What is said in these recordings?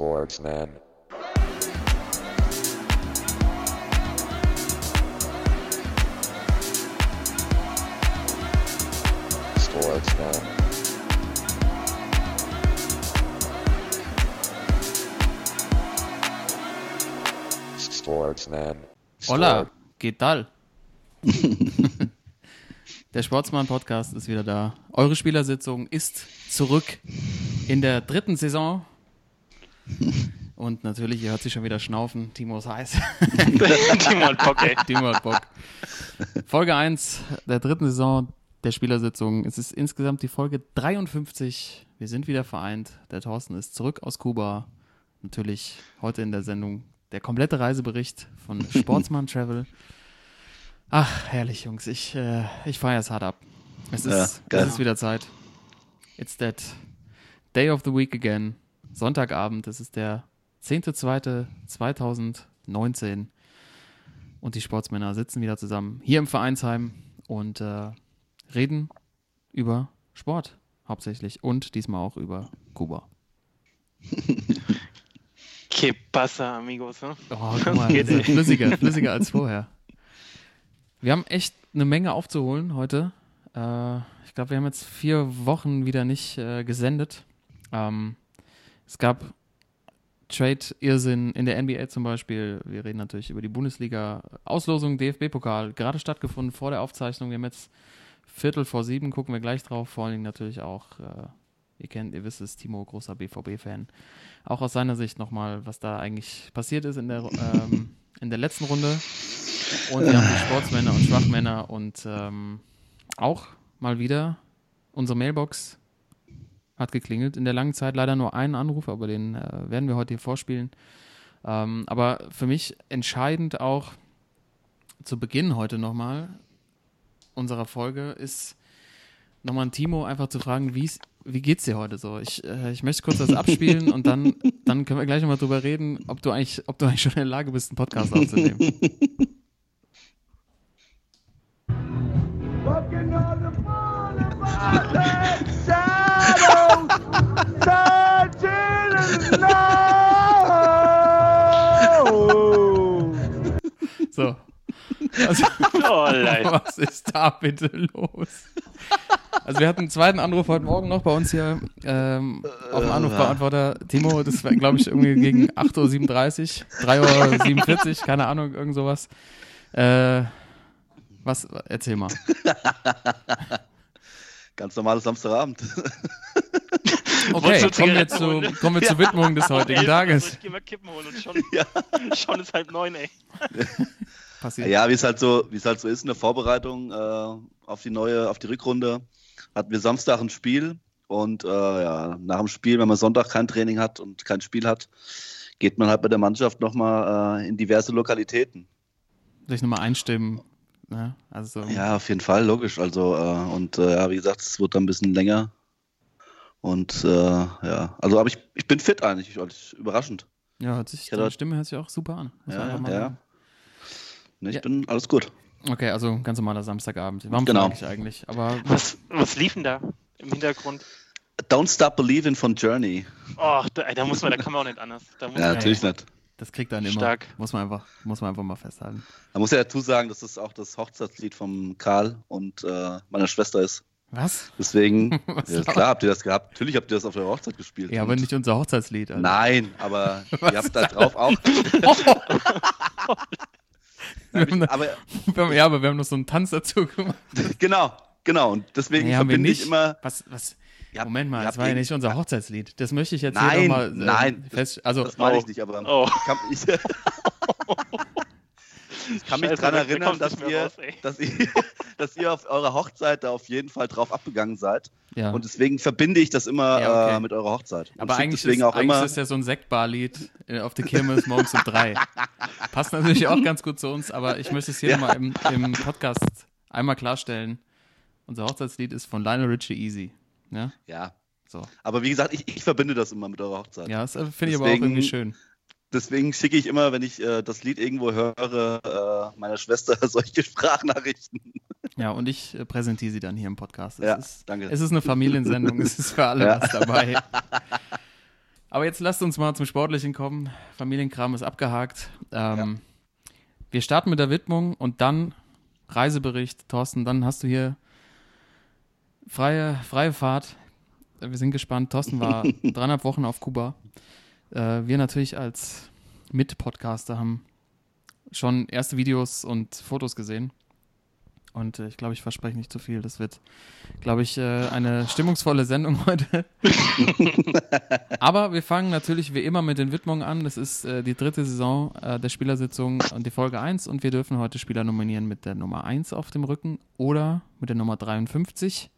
Sportsman. Sportsman. Sportsman. Hola, ¿qué tal? Der Sportsmann-Podcast ist wieder da. Eure Spielersitzung ist zurück in der dritten Saison. Und natürlich, ihr hört sich schon wieder schnaufen. Timo ist heiß. Timo hat Bock, ey. Timo hat Bock. Folge 1 der dritten Saison der Spielersitzung. Es ist insgesamt die Folge 53. Wir sind wieder vereint. Der Thorsten ist zurück aus Kuba. Natürlich heute in der Sendung der komplette Reisebericht von Sportsman Travel. Ach, herrlich, Jungs. Ich, äh, ich feiere es hart ab. Es Ja, ist, geil. es ist wieder Zeit. It's that day of the week again. Sonntagabend. Es ist der 10.2.2019. Und die Sportsmänner sitzen wieder zusammen hier im Vereinsheim und äh, reden über Sport hauptsächlich und diesmal auch über Kuba. Que pasa, amigos? Ne? Oh, guck mal, flüssiger, flüssiger als vorher. Wir haben echt eine Menge aufzuholen heute. Äh, ich glaube, wir haben jetzt vier Wochen wieder nicht äh, gesendet. Ähm, es gab Trade-Irrsinn in der NBA zum Beispiel. Wir reden natürlich über die Bundesliga. Auslosung DFB-Pokal, gerade stattgefunden vor der Aufzeichnung. Wir haben jetzt Viertel vor sieben, gucken wir gleich drauf. Vor allen Dingen natürlich auch, äh, ihr kennt, ihr wisst es, Timo, großer BVB-Fan. Auch aus seiner Sicht nochmal, was da eigentlich passiert ist in der, ähm, in der letzten Runde. Und wir haben die Sportsmänner und Schwachmänner und ähm, auch mal wieder unsere Mailbox hat geklingelt. In der langen Zeit leider nur einen Anruf, aber den äh, werden wir heute hier vorspielen. Ähm, aber für mich entscheidend auch zu Beginn heute nochmal unserer Folge ist nochmal ein Timo einfach zu fragen, wie's, wie geht's dir heute so? Ich, äh, ich möchte kurz das abspielen und dann, dann können wir gleich nochmal drüber reden, ob du eigentlich, ob du eigentlich schon in der Lage bist, einen Podcast aufzunehmen. Walking on the boulevard, that shadow, searching in the snow. So. Also, Oh, leid. was ist da bitte los? Also wir hatten einen zweiten Anruf heute Morgen noch bei uns hier ähm, auf dem Anrufbeantworter. Timo, das war glaube ich irgendwie gegen 8.37 Uhr, 3.47 Uhr, keine Ahnung, irgend sowas. Äh, was, erzähl mal. Ganz normales Samstagabend. Okay, kommen wir, zu, kommen wir zur Widmung des heutigen Tages. Ich geh mal Kippen holen und schon, Ja. schon ist halb neun, ey. Passiert. Ja, wie es halt so, wie es halt so ist in der Vorbereitung äh, auf die neue, auf die Rückrunde, hatten wir Samstag ein Spiel und äh, ja, nach dem Spiel, wenn man Sonntag kein Training hat und kein Spiel hat, geht man halt mit der Mannschaft nochmal äh, in diverse Lokalitäten. Sich nochmal einstimmen. Ne? Also, Ja, auf jeden Fall, logisch. Also, äh, und äh, ja, wie gesagt, es wird dann ein bisschen länger. Und äh, ja, also aber ich, ich bin fit eigentlich, ich, überraschend. ja hört sich, deine Stimme hört sich auch super an. Ja, ja. Ne, ich Ja. bin alles gut. Okay, also ganz normaler Samstagabend. Warum Genau. ich eigentlich? Aber Was, was lief denn da im Hintergrund? Don't Stop Believing von Journey. Oh, da, da muss man, da kann man auch nicht anders. Da muss Ja, man natürlich nicht. Das kriegt dann immer. Stark. Muss man einfach, muss man einfach mal festhalten. Man muss ja dazu sagen, dass das auch das Hochzeitslied von Karl und äh, meiner Schwester ist. Was? Deswegen, Was ja, klar habt ihr das gehabt. Natürlich habt ihr das auf der Hochzeit gespielt. Ja, aber nicht unser Hochzeitslied. Alter. Nein, aber ihr habt da drauf auch. Wir haben, aber wir haben, ja, aber wir haben noch so einen Tanz dazu gemacht. genau, genau. Und deswegen wir verbinde nicht. ich immer. Was, was? Habt- Moment mal, das war ja nicht unser Hochzeitslied. Das möchte ich jetzt Nein, hier nochmal äh, nein, fest. Also, Das meine Oh. ich nicht, aber Oh. ich ich, kann mich daran da- da erinnern, dass ihr, raus, dass, ihr, dass ihr auf eurer Hochzeit da auf jeden Fall drauf abgegangen seid. ja. Und deswegen verbinde ich das immer Ja, okay. äh, mit eurer Hochzeit. Und aber eigentlich, deswegen ist, auch eigentlich immer. ist ja so ein Sektbarlied äh, auf der Kirmes morgens um drei. Passt natürlich auch ganz gut zu uns, aber ich möchte es hier Ja. nochmal im, im Podcast einmal klarstellen. Unser Hochzeitslied ist von Lionel Richie Easy. Ja, ja. so. Aber wie gesagt, ich, ich verbinde das immer mit eurer Hochzeit. Ja, das äh, finde ich aber auch irgendwie schön. Deswegen schicke ich immer, wenn ich äh, das Lied irgendwo höre, äh, meiner Schwester solche Sprachnachrichten. Ja, und ich äh, präsentiere sie dann hier im Podcast. Es Ja, ist, danke. Es ist eine Familiensendung, es ist für alle Ja. was dabei. Aber jetzt lasst uns mal zum Sportlichen kommen. Familienkram ist abgehakt. Ähm, Wir starten mit der Widmung und dann Reisebericht. Thorsten, dann hast du hier freie, freie Fahrt. Wir sind gespannt. Thorsten war dreieinhalb Wochen auf Kuba. Äh, wir natürlich als Mit-Podcaster haben schon erste Videos und Fotos gesehen. Und äh, ich glaube, ich verspreche nicht zu viel. Das wird, glaube ich, äh, eine stimmungsvolle Sendung heute. Aber wir fangen natürlich wie immer mit den Widmungen an. Das ist äh, die dritte Saison äh, der Spielersitzung und die Folge 1. Und wir dürfen heute Spieler nominieren mit der Nummer 1 auf dem Rücken oder mit der Nummer 53.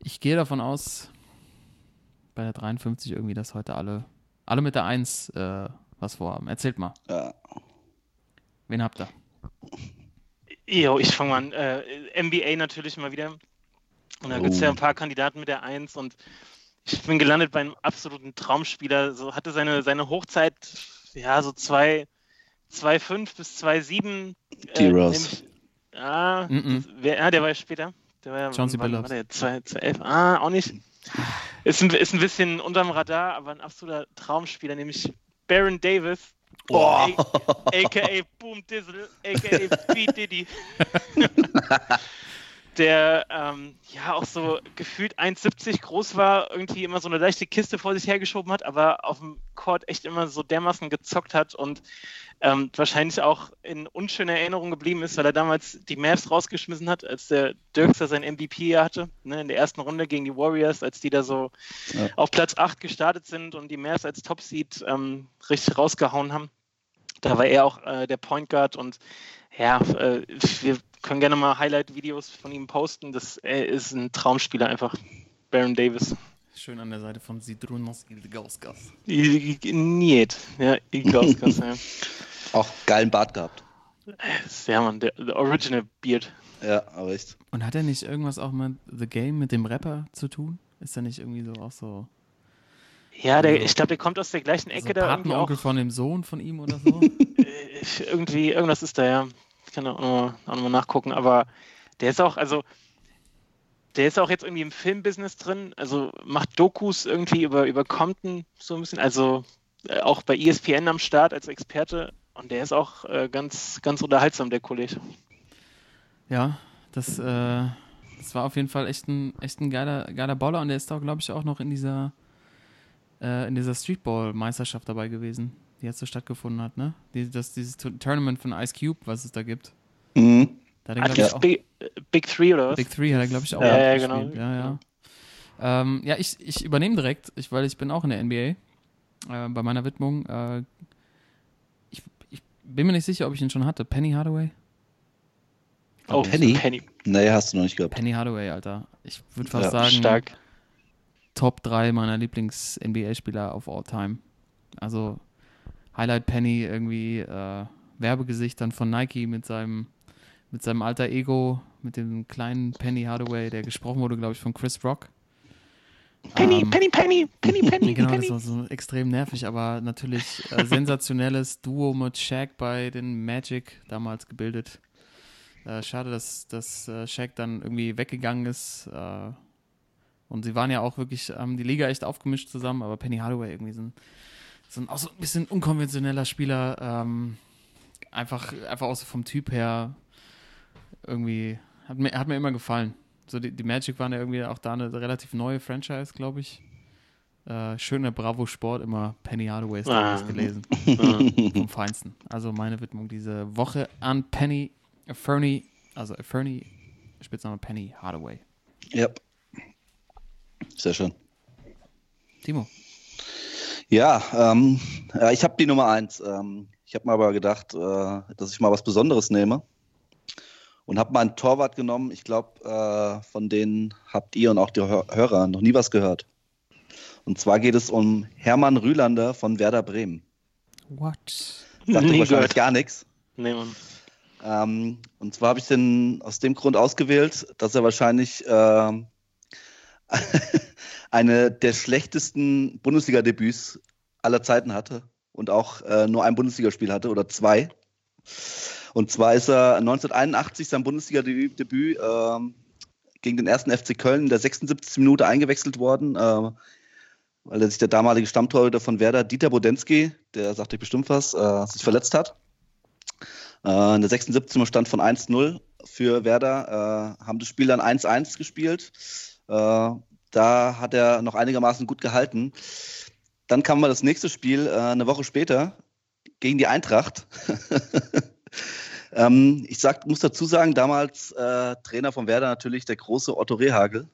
Ich gehe davon aus, bei der 53 irgendwie, dass heute alle, alle mit der 1 äh, was vorhaben. Erzählt mal. Ja. Wen habt ihr? Jo, ich fange mal an. Äh, NBA natürlich mal wieder. Und da gibt es Oh. ja ein paar Kandidaten mit der 1 und ich bin gelandet bei einem absoluten Traumspieler. So hatte seine, seine Hochzeit, ja, so 2 2,5 bis 2,7. D-Rose. nämlich- Ah, Mhm. das- wer, ah, der war ja später. Der war ja, Chauncey Billups. der? 2, 2,11. Ah, auch nicht. Ist ein, ist ein bisschen unterm Radar, aber ein absoluter Traumspieler, nämlich Baron Davis. Boah. A.k.a. Boom Dizzle, a.k.a. B. Diddy. Der ähm, ja auch so gefühlt 1,70 groß war, irgendwie immer so eine leichte Kiste vor sich hergeschoben hat, aber auf dem Court echt immer so dermaßen gezockt hat und ähm, wahrscheinlich auch in unschöner Erinnerung geblieben ist, weil er damals die Mavs rausgeschmissen hat, als der Dirkser sein MVP hatte, ne, in der ersten Runde gegen die Warriors, als die da so Ja. auf Platz 8 gestartet sind und die Mavs als Top-Seed ähm, richtig rausgehauen haben. Da war er auch äh, der Point Guard und ja, äh, wir können gerne mal Highlight-Videos von ihm posten. Das er ist ein Traumspieler einfach. Baron Davis. Schön an der Seite von Sidrunos Ilgauskas. Niet. Ja, Igauskas, ja. Auch geilen Bart gehabt. Ja, Mann, der, der Original Beard. Ja, aber echt. Und hat er nicht irgendwas auch mit The Game, mit dem Rapper zu tun? Ist er nicht irgendwie so auch so, Ja, der, Also- ich glaube, der kommt aus der gleichen Ecke so da irgendwie auch. Patenonkel von dem Sohn von ihm oder so? Äh, irgendwie, irgendwas ist da, ja. Ich kann auch nochmal auch noch nachgucken, aber der ist auch, also, der ist auch jetzt irgendwie im Filmbusiness drin, also macht Dokus irgendwie über, über Compton so ein bisschen, also äh, auch bei ESPN am Start als Experte und der ist auch äh, ganz, ganz unterhaltsam, der Kollege. ja, das, äh, das war auf jeden Fall echt ein, echt ein geiler, geiler Baller und der ist da, glaube ich, auch noch in dieser, äh, in dieser Streetball-Meisterschaft dabei gewesen, die jetzt so stattgefunden hat, ne? Die, das, dieses Tournament von Ice Cube, was es da gibt. Mhm. Da hat er, ich, auch Big, Big Three oder was? Big Three hat er, glaube ich, auch Ja, ja, genau. Ja, ja. Ähm, ja, ich, ich übernehme direkt, ich, weil ich bin auch in der NBA äh, bei meiner Widmung. Äh, ich, ich bin mir nicht sicher, ob ich ihn schon hatte. Penny Hardaway? Oh, Penny? Penny. Nee, hast du noch nicht gehabt. Penny Hardaway, Alter. Ich würde fast Ja, sagen, Stark. Top 3 meiner Lieblings-NBA-Spieler of all time. Also Highlight Penny irgendwie äh, Werbegesicht dann von Nike mit seinem mit seinem alter Ego, mit dem kleinen Penny Hardaway, der gesprochen wurde, glaube ich, von Chris Rock. Penny, Ähm, Penny, Penny, Penny, Penny, Genau, das Penny. war so extrem nervig, aber natürlich äh, sensationelles Duo mit Shaq bei den Magic damals gebildet. Äh, schade, dass, dass äh, Shaq dann irgendwie weggegangen ist. Äh, und sie waren ja auch wirklich, haben die Liga echt aufgemischt zusammen, aber Penny Hardaway irgendwie so ein, so ein, auch so ein bisschen unkonventioneller Spieler. Ähm, einfach, einfach auch so vom Typ her irgendwie, hat mir, hat mir immer gefallen. So die, die Magic waren ja irgendwie auch da eine relativ neue Franchise, glaube ich. Äh, schöner Bravo Sport, immer Penny Hardaway ist Ah. gelesen. Vom Feinsten. Also meine Widmung diese Woche an Penny Fernie, also Fernie, Spitzname Penny Hardaway. Ja. Sehr schön. Timo. Ja, ähm, ja ich habe die Nummer eins. Ähm, ich habe mir aber gedacht, äh, dass ich mal was Besonderes nehme. Und habe mal einen Torwart genommen. Ich glaube, äh, von denen habt ihr und auch die Hör Hörer noch nie was gehört. Und zwar geht es um Hermann Rühlander von Werder Bremen. What? Sagt Nie wahrscheinlich gehört. gar nichts. Nee, Mann. Ähm, und zwar habe ich den aus dem Grund ausgewählt, dass er wahrscheinlich ähm, eine der schlechtesten Bundesliga-Debüts aller Zeiten hatte und auch äh, nur ein Bundesligaspiel hatte oder zwei. Und zwar ist er 1981 sein Bundesliga-Debüt Debüt, ähm, gegen den ersten FC Köln in der 76. Minute eingewechselt worden. Äh, weil er sich der damalige Stammtorhüter von Werder, Dieter Bodensky, der sagt euch bestimmt was, äh, sich verletzt hat. Äh, in der 76. Stand von 1-0 für Werder, äh, haben das Spiel dann 1-1 gespielt. Äh, da hat er noch einigermaßen gut gehalten. Dann kam mal das nächste Spiel äh, eine Woche später gegen die Eintracht. ähm, ich sag, muss dazu sagen, damals äh, Trainer von Werder natürlich der große Otto Rehagel.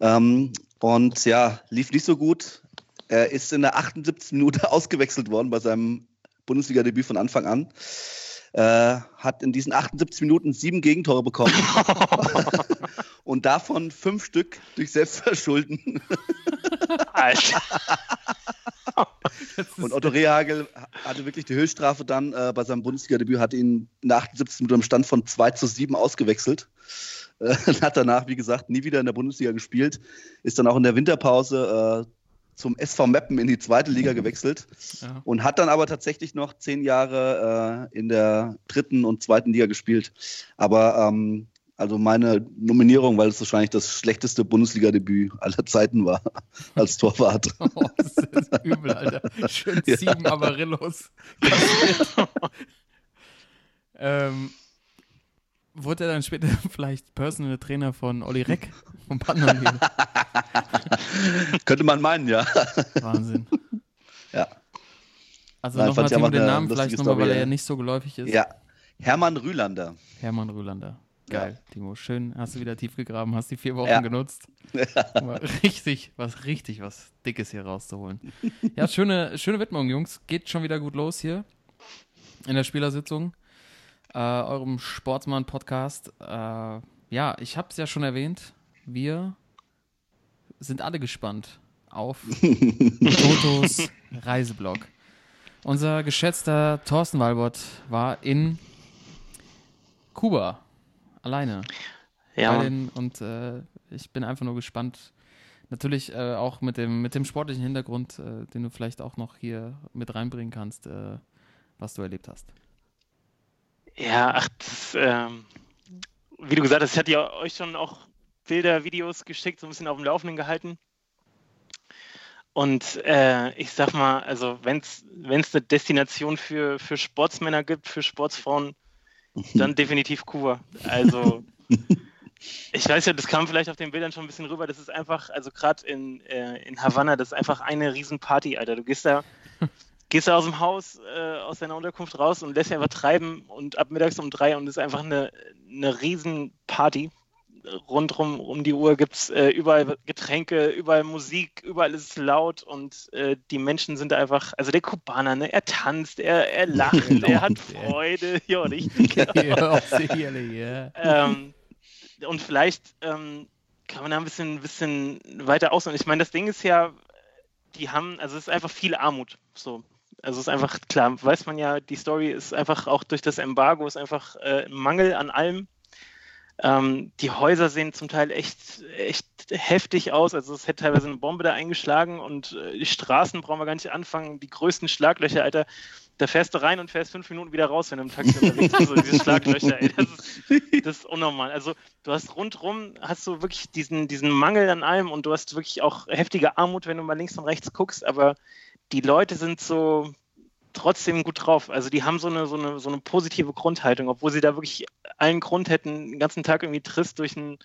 Ähm, und ja, lief nicht so gut. Er ist in der 78. Minute ausgewechselt worden bei seinem Bundesliga-Debüt von Anfang an. Äh, hat in diesen 78 Minuten sieben Gegentore bekommen. und davon fünf Stück durch Selbstverschulden. Alter. Und Otto Rehagel hatte wirklich die Höchststrafe dann äh, bei seinem Bundesliga-Debüt, hat ihn in der 78 Minute im Stand von 2 zu 7 ausgewechselt. Äh, hat danach, wie gesagt, nie wieder in der Bundesliga gespielt. Ist dann auch in der Winterpause äh, zum SV Meppen in die zweite Liga gewechselt Ja. und hat dann aber tatsächlich noch zehn Jahre äh, in der dritten und zweiten Liga gespielt. Aber ähm, also meine Nominierung, weil es wahrscheinlich das schlechteste Bundesliga-Debüt aller Zeiten war als Torwart. Oh, das ist übel, Alter. Schön Ja. sieben Amarillos. ähm, wurde er dann später vielleicht Personal Trainer von Olli Reck vom Partner? Könnte man meinen, ja. Wahnsinn. Ja. Also nochmal den Namen, vielleicht nochmal, weil er ja ja. nicht so geläufig ist. Ja. Hermann Rühlander. Hermann Rühlander. Geil, Timo. Schön, hast du wieder tief gegraben, hast die vier Wochen Ja. genutzt. Um richtig, was richtig, was Dickes hier rauszuholen. Ja, schöne, schöne Widmung, Jungs. Geht schon wieder gut los hier in der Spielersitzung, äh, eurem Sportsmann-Podcast. Äh, ja, ich habe es ja schon erwähnt. Wir sind alle gespannt auf Totos Reiseblog. Unser geschätzter Thorsten Walbott war in Kuba alleine Ja, den, und äh, ich bin einfach nur gespannt. Natürlich äh, auch mit dem, mit dem sportlichen Hintergrund, äh, den du vielleicht auch noch hier mit reinbringen kannst, äh, was du erlebt hast. Ja, ach, das, ähm, wie du gesagt hast, ich hatte ja euch schon auch Bilder, Videos geschickt, so ein bisschen auf dem Laufenden gehalten. Und äh, ich sag mal, also wenn es eine Destination für, für Sportsmänner gibt, für Sportsfrauen, dann definitiv Kuba. Also ich weiß ja, das kam vielleicht auf den Bildern schon ein bisschen rüber. Das ist einfach, also gerade in, äh, in Havanna, das ist einfach eine Riesenparty, Alter. Du gehst da, gehst da aus dem Haus, äh, aus deiner Unterkunft raus und lässt dich einfach treiben und ab mittags um drei und es ist einfach eine, eine Riesenparty. Rundrum um die Uhr gibt es äh, überall Getränke, überall Musik, überall ist es laut und äh, die Menschen sind einfach, also der Kubaner, ne, er tanzt, er, er lacht, er hat. Freude, ja, richtig. ja, sicherlich, ja. ähm, und vielleicht ähm, kann man da ein bisschen, bisschen weiter aus. Und ich meine, das Ding ist ja, die haben, also es ist einfach viel Armut. So. Also es ist einfach, klar, weiß man ja, die Story ist einfach auch durch das Embargo, ist einfach äh, ein Mangel an allem. Ähm, die Häuser sehen zum Teil echt, echt heftig aus. Also es hätte teilweise eine Bombe da eingeschlagen und äh, die Straßen brauchen wir gar nicht anfangen. Die größten Schlaglöcher, Alter. Da fährst du rein und fährst fünf Minuten wieder raus, wenn du im Taxi unterwegs bist. So diese Schlaglöcher, ey. Das ist, das ist unnormal. Also du hast rundrum, hast du wirklich diesen, diesen Mangel an allem und du hast wirklich auch heftige Armut, wenn du mal links und rechts guckst, aber die Leute sind so trotzdem gut drauf. Also die haben so eine, so eine, so eine positive Grundhaltung, obwohl sie da wirklich allen Grund hätten, den ganzen Tag irgendwie trist durch den,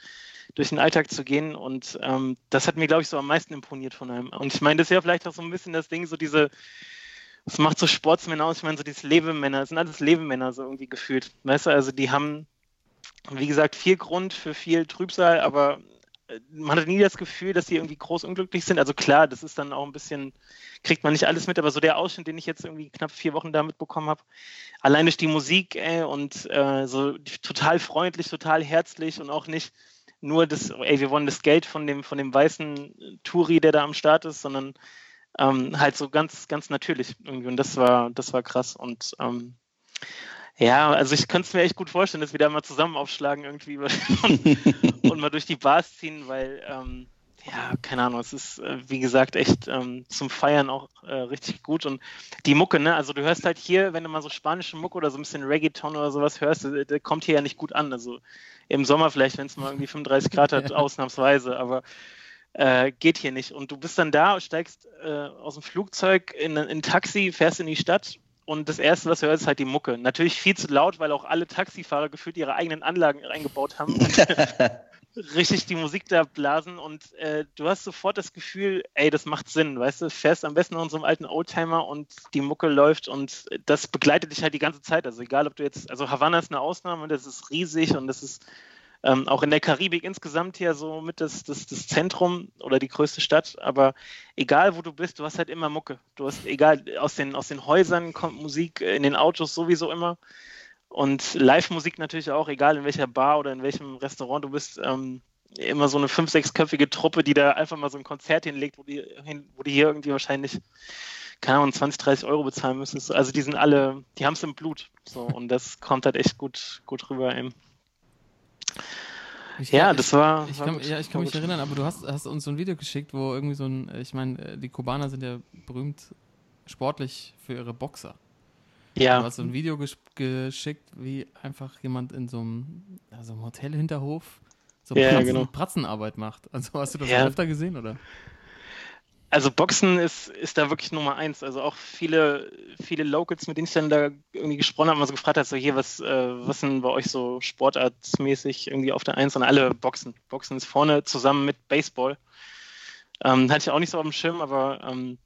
durch den Alltag zu gehen. Und ähm, das hat mir, glaube ich, so am meisten imponiert von einem. Und ich meine, das ist ja vielleicht auch so ein bisschen das Ding, so diese, was macht so Sportsmänner aus? Ich meine, so diese Lebemänner, das sind alles Lebemänner so irgendwie gefühlt. Weißt du, also die haben, wie gesagt, viel Grund für viel Trübsal, aber man hat nie das Gefühl, dass sie irgendwie groß unglücklich sind. Also klar, das ist dann auch ein bisschen, kriegt man nicht alles mit, aber so der Ausschnitt, den ich jetzt irgendwie knapp vier Wochen da mitbekommen habe, allein durch die Musik ey, und äh, so total freundlich, total herzlich und auch nicht nur das, ey, wir wollen das Geld von dem, von dem weißen Touri, der da am Start ist, sondern ähm, halt so ganz, ganz natürlich irgendwie. Und das war, das war krass. Und ähm, ja, also ich könnte es mir echt gut vorstellen, dass wir da mal zusammen aufschlagen irgendwie und, und mal durch die Bars ziehen, weil ähm, ja, keine Ahnung, es ist äh, wie gesagt echt ähm, zum Feiern auch äh, richtig gut und die Mucke, ne, also du hörst halt hier, wenn du mal so spanische Mucke oder so ein bisschen Reggaeton oder sowas hörst, der, der kommt hier ja nicht gut an, also im Sommer vielleicht, wenn es mal irgendwie 35 Grad hat, Ja. ausnahmsweise, aber äh, geht hier nicht. Und du bist dann da, steigst äh, aus dem Flugzeug in, in ein Taxi, fährst in die Stadt und das Erste, was du hörst, ist halt die Mucke. Natürlich viel zu laut, weil auch alle Taxifahrer gefühlt ihre eigenen Anlagen eingebaut haben und richtig die Musik da blasen und äh, du hast sofort das Gefühl, ey, das macht Sinn, weißt du, fährst am besten in unserem alten Oldtimer und die Mucke läuft und das begleitet dich halt die ganze Zeit. Also egal, ob du jetzt, also Havanna ist eine Ausnahme, das ist riesig und das ist ähm, auch in der Karibik insgesamt hier so mit das, das, das Zentrum oder die größte Stadt. Aber egal wo du bist, du hast halt immer Mucke. Du hast, egal, aus den, aus den Häusern kommt Musik, äh, in den Autos sowieso immer. Und Live-Musik natürlich auch, egal in welcher Bar oder in welchem Restaurant du bist. Ähm, immer so eine fünf-, sechsköpfige Truppe, die da einfach mal so ein Konzert hinlegt, wo die, wo die hier irgendwie wahrscheinlich, keine Ahnung, 20, 30 Euro bezahlen müssen. Also die sind alle, die haben es im Blut. So, und das kommt halt echt gut, gut rüber eben. Ich Ja, das war. Ich war kann, ja, ich kann mich erinnern, aber du hast, hast uns so ein Video geschickt, wo irgendwie so ein, ich meine, äh, die Kubaner sind ja berühmt sportlich für ihre Boxer. Du Ja, hast so ein Video gesch geschickt, wie einfach jemand in so einem, ja, so einem Hotelhinterhof so ja, Pratzen, genau. Pratzenarbeit macht. Also hast du das Ja. öfter gesehen, oder? Also Boxen ist, ist da wirklich Nummer eins. Also auch viele, viele Locals, mit denen ich dann da irgendwie gesprochen habe, mal so gefragt hat, so hier, was, äh, was sind bei euch so sportartsmäßig irgendwie auf der Eins? Und alle Boxen. Boxen ist vorne zusammen mit Baseball. Ähm, hatte ich auch nicht so auf dem Schirm, aber ähm,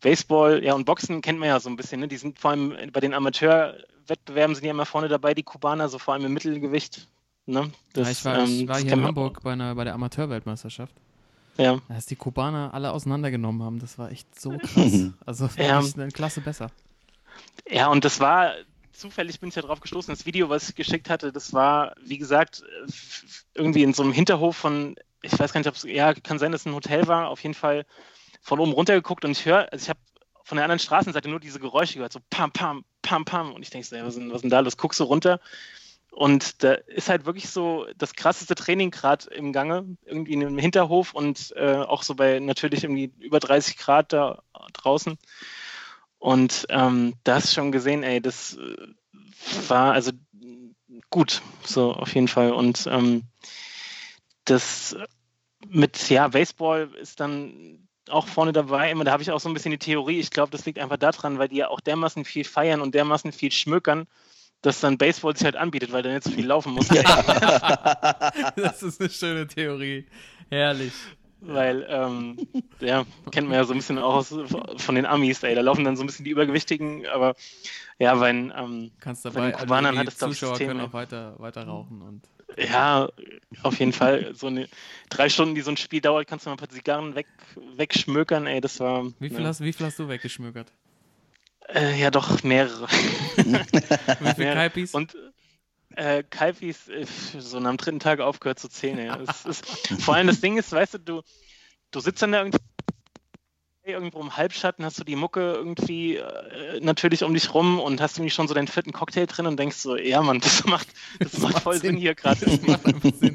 Baseball, ja, und Boxen kennt man ja so ein bisschen. Ne? Die sind vor allem bei den Amateurwettbewerben sind die immer vorne dabei, die Kubaner, so vor allem im Mittelgewicht. Ne? ja, ich war, ich ähm, war das hier in Hamburg bei, einer, bei der Amateurweltmeisterschaft. Ja. Als die Kubaner alle auseinandergenommen haben, das war echt so krass. Also Ja. eine Klasse besser. Ja, und das war, zufällig bin ich ja drauf gestoßen, das Video, was ich geschickt hatte, das war, wie gesagt, irgendwie in so einem Hinterhof von, ich weiß gar nicht, ob es, ja, kann sein, dass es ein Hotel war, auf jeden Fall von oben runter geguckt und ich höre, also ich habe von der anderen Straßenseite nur diese Geräusche gehört, so pam, pam, pam, pam und ich denke so, ja, was ist denn, was ist denn da los? Guckst du runter und da ist halt wirklich so das krasseste Training gerade im Gange, irgendwie in einem Hinterhof und äh, auch so bei natürlich irgendwie über 30 Grad da draußen. Und ähm, da hast du schon gesehen, ey, das äh, war also gut, so auf jeden Fall. Und ähm, das mit, ja, Baseball ist dann auch vorne dabei. Immer, da habe ich auch so ein bisschen die Theorie. Ich glaube, das liegt einfach daran, weil die ja auch dermaßen viel feiern und dermaßen viel schmökern, dass dann Baseball sich halt anbietet, weil dann jetzt viel laufen muss. Das ist eine schöne Theorie. Herrlich. Weil, ähm, ja, kennt man ja so ein bisschen auch aus, von den Amis, ey, da laufen dann so ein bisschen die Übergewichtigen, aber ja, weil, ähm, Kannst Bei dabei, den Kubanern die hat es, Zuschauer System, können ja. auch weiter, weiter rauchen. Und ja, auf jeden Fall, so eine drei Stunden, die so ein Spiel dauert, kannst du mal ein paar Zigarren weg, wegschmökern, ey, das war. wie viel, ja. hast, wie viel hast du weggeschmökert? Äh, ja, doch, mehrere. Wie viel Ja, Kaipis? Und äh, Kalfis äh, so am dritten Tag aufgehört zu zählen. Ja. Es ist, vor allem das Ding ist, weißt du, du, du sitzt dann da irgendwie irgendwo im Halbschatten, hast du die Mucke irgendwie äh, natürlich um dich rum und hast irgendwie schon so deinen vierten Cocktail drin und denkst so, ja Mann, das macht, das, macht voll Sinn, Sinn. hier gerade.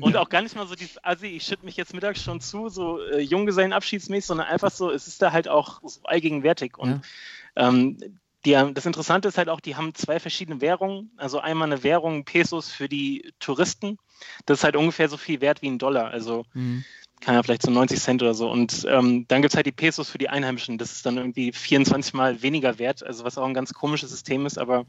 Und ja. auch gar nicht mal so dieses Assi, ich schütte mich jetzt mittags schon zu, so äh, Junggesellenabschiedsmäßig, sondern einfach so, es ist da halt auch so allgegenwärtig. Und ähm, die, das Interessante ist halt auch, die haben zwei verschiedene Währungen. Also einmal eine Währung Pesos für die Touristen. Das ist halt ungefähr so viel wert wie ein Dollar. Also Mhm. kann ja vielleicht so 90 Cent oder so. Und ähm, dann gibt es halt die Pesos für die Einheimischen. Das ist dann irgendwie 24 Mal weniger wert, also was auch ein ganz komisches System ist, aber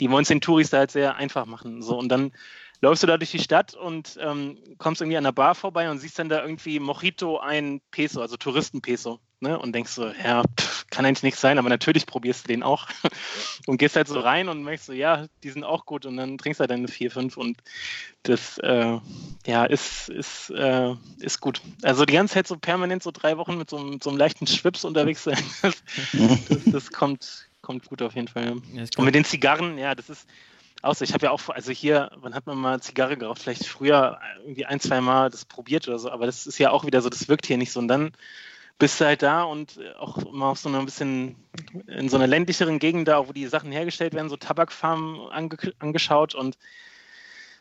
die wollen es den Touris da halt sehr einfach machen. So, und dann läufst du da durch die Stadt und ähm, kommst irgendwie an der Bar vorbei und siehst dann da irgendwie Mojito ein Peso, also Touristen-Peso. Ne? Und denkst so, ja, pff, kann eigentlich nichts sein, aber natürlich probierst du den auch. und gehst halt so rein und merkst so, ja, die sind auch gut und dann trinkst du halt deine vier, fünf und das äh, ja, ist, ist, äh, ist gut. Also die ganze Zeit so permanent so drei Wochen mit so, einem- so einem leichten Schwips unterwegs sein, das, das, das kommt, kommt gut auf jeden Fall. Ja. Und mit den Zigarren, ja, das ist so. Ich habe ja auch, also hier, wann hat man mal Zigarre geraucht? Vielleicht früher irgendwie ein, zwei Mal das probiert oder so, aber das ist ja auch wieder so, das wirkt hier nicht so. Und dann bist du halt da und auch mal auf so einer bisschen, in so einer ländlicheren Gegend da, wo die Sachen hergestellt werden, so Tabakfarmen ange angeschaut und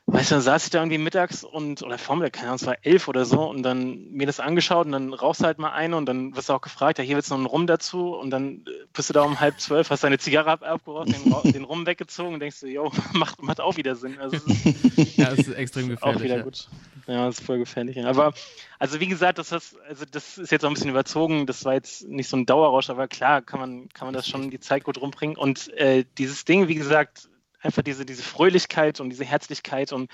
Weißt du, dann saß ich da irgendwie mittags und, oder vormittag, keine Ahnung, es war elf oder so, und dann mir das angeschaut und dann rauchst du halt mal eine und dann wirst du auch gefragt, ja, hier wird's noch einen Rum dazu und dann äh, bist du da um halb zwölf, hast deine Zigarre ab abgeraucht, den, den Rum weggezogen und denkst du, jo, macht, macht auch wieder Sinn. Also ja, es ist extrem auch gefährlich. wieder Ja. gut. Ja, das ist voll gefährlich. Aber, also wie gesagt, das, ist, also das ist jetzt auch ein bisschen überzogen. Das war jetzt nicht so ein Dauerrausch, aber klar kann man, kann man das schon die Zeit gut rumbringen. Und äh, dieses Ding, wie gesagt, einfach diese, diese Fröhlichkeit und diese Herzlichkeit und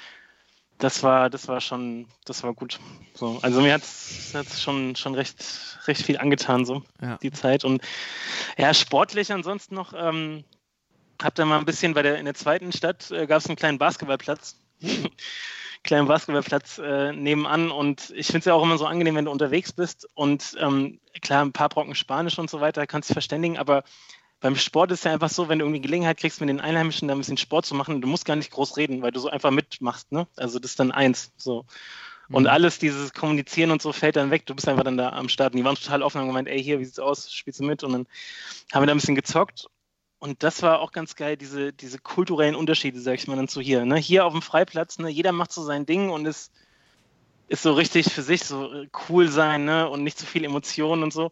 das war, das war schon, das war gut. So, also mir hat es schon, schon recht, recht viel angetan, so Ja. die Zeit. Und ja, sportlich ansonsten noch, ähm, hab da mal ein bisschen bei der in der zweiten Stadt äh, gab es einen kleinen Basketballplatz. kleinen Basketballplatz äh, nebenan und ich finde es ja auch immer so angenehm, wenn du unterwegs bist und ähm, klar, ein paar Brocken Spanisch und so weiter, kannst dich verständigen, aber beim Sport ist ja einfach so, wenn du irgendwie Gelegenheit kriegst, mit den Einheimischen da ein bisschen Sport zu machen, du musst gar nicht groß reden, weil du so einfach mitmachst, ne? Also das ist dann eins, so. Und Mhm. alles, dieses Kommunizieren und so fällt dann weg. Du bist einfach dann da am Start. Und die waren total offen und haben gemeint, ey, hier, wie sieht's aus? Spielst du mit? Und dann haben wir da ein bisschen gezockt. Und das war auch ganz geil, diese, diese kulturellen Unterschiede, sag ich mal, dann zu hier. Ne? Hier auf dem Freiplatz, ne? jeder macht so sein Ding und ist, ist so richtig für sich so cool sein ne? und nicht zu viel Emotionen und so.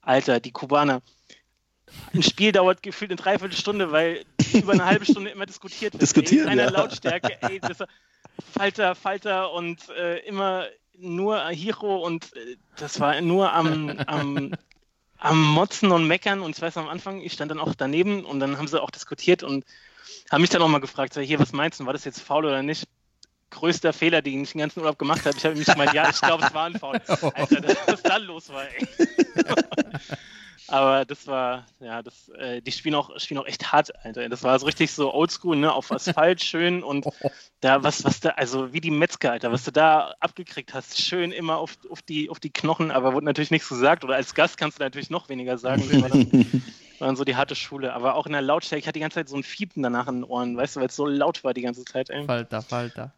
Alter, die Kubaner. Ein Spiel dauert gefühlt eine Dreiviertelstunde, weil über eine halbe Stunde immer diskutiert wird. Diskutieren, ey, in einer ja. Lautstärke, ey, das, Falter, Falter und äh, immer nur Hiro und äh, das war nur am, am, am Motzen und Meckern und ich weiß am Anfang, ich stand dann auch daneben und dann haben sie auch diskutiert und haben mich dann auch mal gefragt, so, hier, was meinst du, war das jetzt faul oder nicht? Größter Fehler, den ich den ganzen Urlaub gemacht habe. Ich habe mich gemeint, ja, ich glaube, es war ein Foul. Alter, das, was da los war, ey. Aber das war, ja, das, äh, die spielen auch, spielen auch echt hart, Alter. Das war so richtig so oldschool, ne, auf Asphalt schön und da, was, was da, also wie die Metzger, Alter, was du da abgekriegt hast, schön immer auf, auf, die, auf die Knochen, aber wurde natürlich nichts gesagt. Oder als Gast kannst du natürlich noch weniger sagen. Das war dann, war dann so die harte Schule. Aber auch in der Lautstärke, ich hatte die ganze Zeit so ein Fiepen danach in den Ohren, weißt du, weil es so laut war die ganze Zeit, ey. Falter, Falter.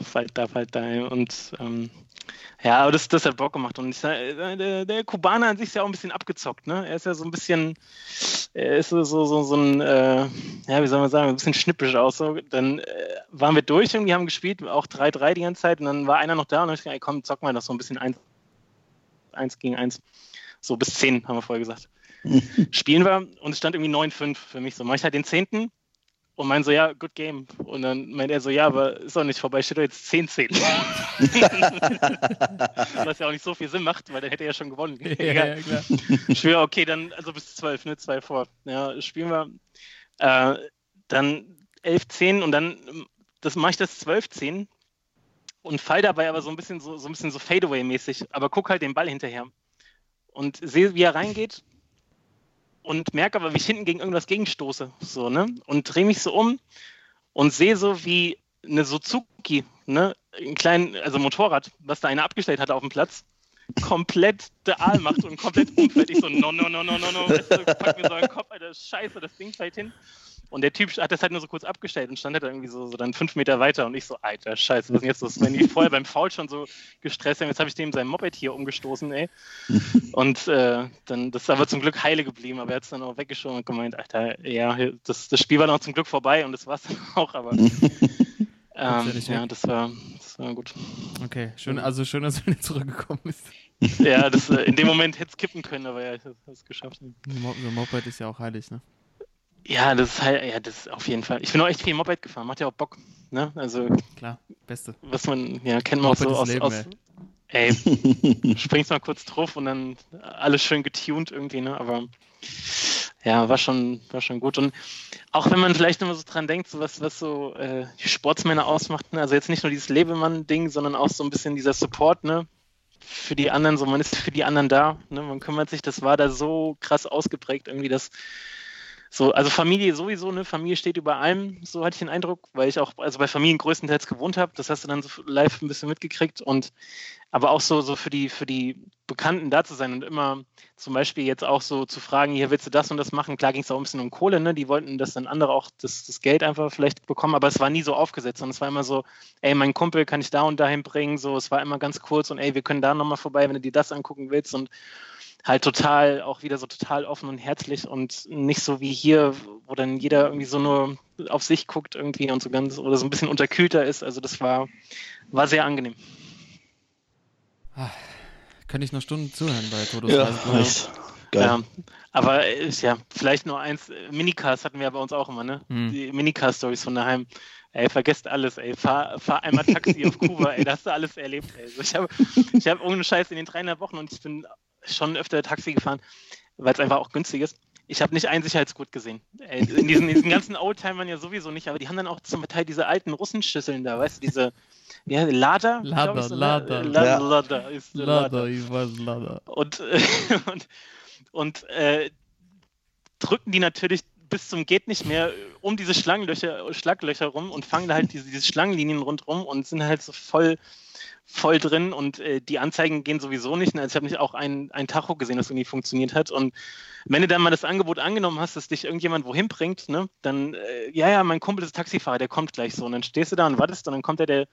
Falter, Falter. ey. Und ähm, ja, aber das, das hat Bock gemacht. Und ich, äh, der, der Kubaner an sich ist ja auch ein bisschen abgezockt, ne? Er ist ja so ein bisschen, er ist so, so, so, so ein, äh, ja, wie soll man sagen, ein bisschen schnippisch aus. So. Dann äh, waren wir durch irgendwie, haben gespielt, auch 3-3 die ganze Zeit. Und dann war einer noch da und ich gesagt, ey, komm, zock mal das so ein bisschen 1, 1 gegen 1. So bis 10, haben wir vorher gesagt. Spielen wir und es stand irgendwie 9-5 für mich. So, mach ich halt den 10. Und meint so, ja, good game. Und dann meint er so, ja, aber ist doch nicht vorbei, steht doch jetzt 10-10. Was ja auch nicht so viel Sinn macht, weil dann hätte er ja schon gewonnen. Ja, Egal. ja, klar. Wir, okay, dann also bis 12, ne, 2 vor. Ja, spielen wir äh, dann 11-10 und dann das mache ich das 12-10 und fall dabei aber so ein bisschen so, so ein bisschen so Fadeaway-mäßig, aber guck halt den Ball hinterher und sehe, wie er reingeht und merke aber, wie ich hinten gegen irgendwas gegenstoße, so, ne? Und drehe mich so um und sehe so, wie eine Suzuki, ne, ein kleinen, also Motorrad, was da einer abgestellt hatte auf dem Platz, komplett der Aal macht und komplett umfällt. Ich so, no, no, no, no, no, no. Weißt du, pack mir so einen Kopf, Alter, scheiße, das Ding fällt hin. Und der Typ hat das halt nur so kurz abgestellt und stand halt irgendwie so, so dann fünf Meter weiter und ich so, Alter, scheiße, was ist denn jetzt los? Wenn die vorher beim Foul schon so gestresst haben, jetzt habe ich dem sein Moped hier umgestoßen, ey. Und äh, dann, das ist aber zum Glück heile geblieben, aber er hat es dann auch weggeschoben und gemeint, Alter, ja, das, das Spiel war noch zum Glück vorbei und das war es dann auch, aber ähm, ja, das war, das war gut. Okay, schön, also schön, dass du wieder zurückgekommen bist. Ja, das, äh, in dem Moment hätte es kippen können, aber ja, ich habe es geschafft. Ein Moped ist ja auch heilig, ne? Ja, das ist halt, ja, das ist auf jeden Fall. Ich bin auch echt viel Moped gefahren, macht ja auch Bock. Ne? Also, Klar, beste. was man, ja, kennt man auch Moped so ist aus, Leben, aus ey, springst mal kurz drauf und dann alles schön getuned irgendwie, ne? Aber ja, war schon, war schon gut. Und auch wenn man vielleicht immer so dran denkt, so was, was so äh, die Sportsmänner ausmacht, ne? also jetzt nicht nur dieses Lebemann-Ding, sondern auch so ein bisschen dieser Support, ne? Für die anderen, so man ist für die anderen da, ne? Man kümmert sich, das war da so krass ausgeprägt, irgendwie das. So, also Familie sowieso, ne? Familie steht über allem, so hatte ich den Eindruck, weil ich auch also bei Familien größtenteils gewohnt habe. Das hast du dann so live ein bisschen mitgekriegt und aber auch so, so für die, für die Bekannten da zu sein und immer zum Beispiel jetzt auch so zu fragen, hier willst du das und das machen. Klar ging es auch ein bisschen um Kohle, ne? Die wollten, dass dann andere auch das, das Geld einfach vielleicht bekommen, aber es war nie so aufgesetzt, sondern es war immer so, ey, mein Kumpel kann ich da und dahin bringen. So, es war immer ganz kurz und ey, wir können da nochmal vorbei, wenn du dir das angucken willst und halt total, auch wieder so total offen und herzlich und nicht so wie hier, wo dann jeder irgendwie so nur auf sich guckt irgendwie und so ganz oder so ein bisschen unterkühlter ist. Also das war, war sehr angenehm. Könnte ich noch Stunden zuhören bei Todos Ja, Geil. Ähm, aber ja, vielleicht nur eins, Minicars hatten wir ja bei uns auch immer, ne? Hm. Die Minicar-Stories von daheim. Ey, vergesst alles, ey. Fahr, fahr einmal Taxi auf Kuba, ey. Da hast du alles erlebt, ey. So, ich habe ich hab ohne Scheiß in den dreieinhalb Wochen und ich bin schon öfter Taxi gefahren, weil es einfach auch günstig ist. Ich habe nicht ein Sicherheitsgurt gesehen. Ey, in diesen, diesen ganzen Oldtimern ja sowieso nicht, aber die haben dann auch zum Teil diese alten Russenschüsseln da, weißt du, diese ja, Lada? glaub Lada, ich so? Lada. Lada, Ja. Lada ist äh, Lada Lada, ich weiß Lada. und, äh, und, und äh, drücken die natürlich bis zum geht nicht mehr um diese Schlangenlöcher, Schlaglöcher rum und fangen da halt diese, diese Schlangenlinien rundrum und sind halt so voll, voll drin und äh, die Anzeigen gehen sowieso nicht. Also ich habe nicht auch ein, ein Tacho gesehen, das irgendwie funktioniert hat. Und wenn du dann mal das Angebot angenommen hast, dass dich irgendjemand wohin bringt, ne, dann, äh, ja, ja, mein Kumpel ist Taxifahrer, der kommt gleich so. Und dann stehst du da und wartest und dann kommt der, der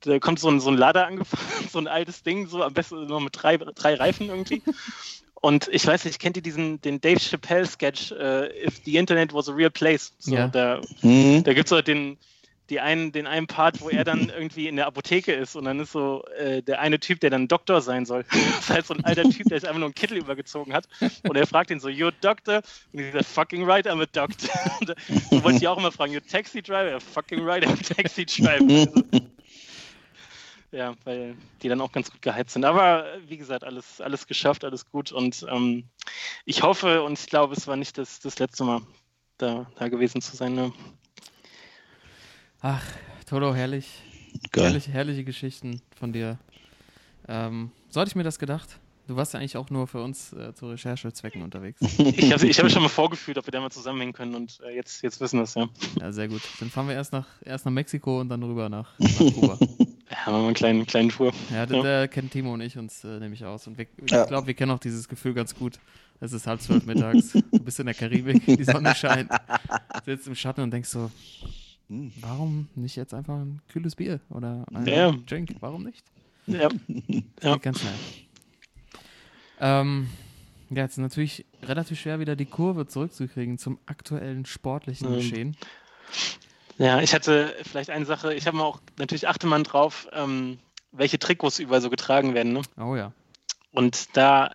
da kommt so ein, so ein Lader angefahren, so ein altes Ding, so am besten nur mit drei, drei Reifen irgendwie. Und ich weiß nicht, kennt ihr diesen, den Dave Chappelle-Sketch, äh, If the Internet was a real place? So, Ja. Da, Mhm. da gibt es so den, die einen, den einen Part, wo er dann irgendwie in der Apotheke ist und dann ist so äh, der eine Typ, der dann Doktor sein soll. Das heißt, so ein alter Typ, der sich einfach nur einen Kittel übergezogen hat und er fragt ihn so, you're doctor? Und ich sage, fucking right, I'm a doctor. Und so wollte ich auch immer fragen, you're taxi driver? Fucking right, I'm a taxi driver. Also, ja, weil die dann auch ganz gut geheizt sind. Aber äh, wie gesagt, alles, alles geschafft, alles gut. Und ähm, ich hoffe und ich glaube, es war nicht das, das letzte Mal da, da gewesen zu sein. Ne? Ach, Toto, herrlich. Geil. Herrlich, herrliche Geschichten von dir. Ähm, so hatte ich mir das gedacht. Du warst ja eigentlich auch nur für uns äh, zu Recherchezwecken unterwegs. Ich habe ich hab schon mal vorgefühlt, ob wir da mal zusammenhängen können und äh, jetzt, jetzt wissen wir es, ja. Ja, sehr gut. Dann fahren wir erst nach, erst nach Mexiko und dann rüber nach, nach Kuba. Ja, machen wir einen kleinen, kleinen Tour. Ja, da, Ja. da kennen Timo und ich uns äh, nämlich aus. Und wir, ich Ja. glaube, wir kennen auch dieses Gefühl ganz gut. Es ist halb zwölf mittags. Du bist in der Karibik, die Sonne scheint, sitzt im Schatten und denkst so, Hm. warum nicht jetzt einfach ein kühles Bier oder ein Ja. Drink? Warum nicht? Ja. Ja. Ganz schnell. Ähm, ja, jetzt ist natürlich relativ schwer, wieder die Kurve zurückzukriegen zum aktuellen sportlichen Ähm, Geschehen. ja, ich hatte vielleicht eine Sache, ich habe mal auch, natürlich achte man drauf, ähm, welche Trikots überall so getragen werden. Ne? Oh ja. Und da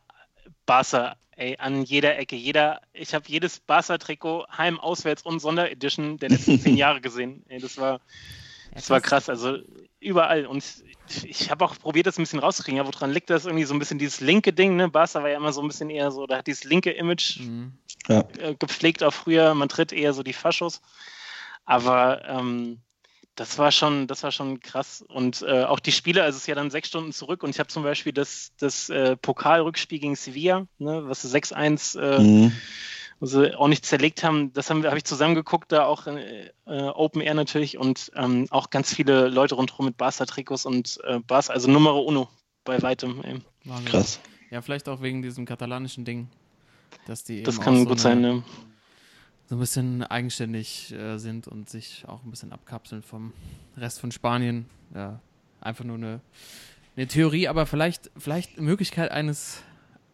Barca, ey, an jeder Ecke, jeder, ich habe jedes Barca-Trikot Heim, Auswärts und Sonderedition der letzten zehn Jahre gesehen. Ey, das war, das war krass, also überall. Und ich habe auch probiert, das ein bisschen rauszukriegen. Ja, woran liegt das? Irgendwie so ein bisschen dieses linke Ding, ne? Barca war ja immer so ein bisschen eher so, da hat dieses linke Image Mhm. Ja. äh, gepflegt auch früher. Man tritt eher so die Faschos. Aber ähm, das war schon, das war schon krass. Und äh, auch die Spiele, also es ist ja dann sechs Stunden zurück und ich habe zum Beispiel das, das äh, Pokalrückspiel gegen Sevilla, ne, was sie 6-1 äh, Mhm. wo sie auch nicht zerlegt haben, das haben wir- habe ich zusammengeguckt, da auch äh, äh, Open Air natürlich und ähm, auch ganz viele Leute rundherum mit Barca-Trikots und äh, Barca, also Numero Uno bei weitem. Ey. Krass. Ja, vielleicht auch wegen diesem katalanischen Ding, dass die Das kann auch so gut eine, sein. Ne? So ein bisschen eigenständig äh, sind und sich auch ein bisschen abkapseln vom Rest von Spanien. Ja, einfach nur eine, eine Theorie, aber vielleicht, vielleicht Möglichkeit eines,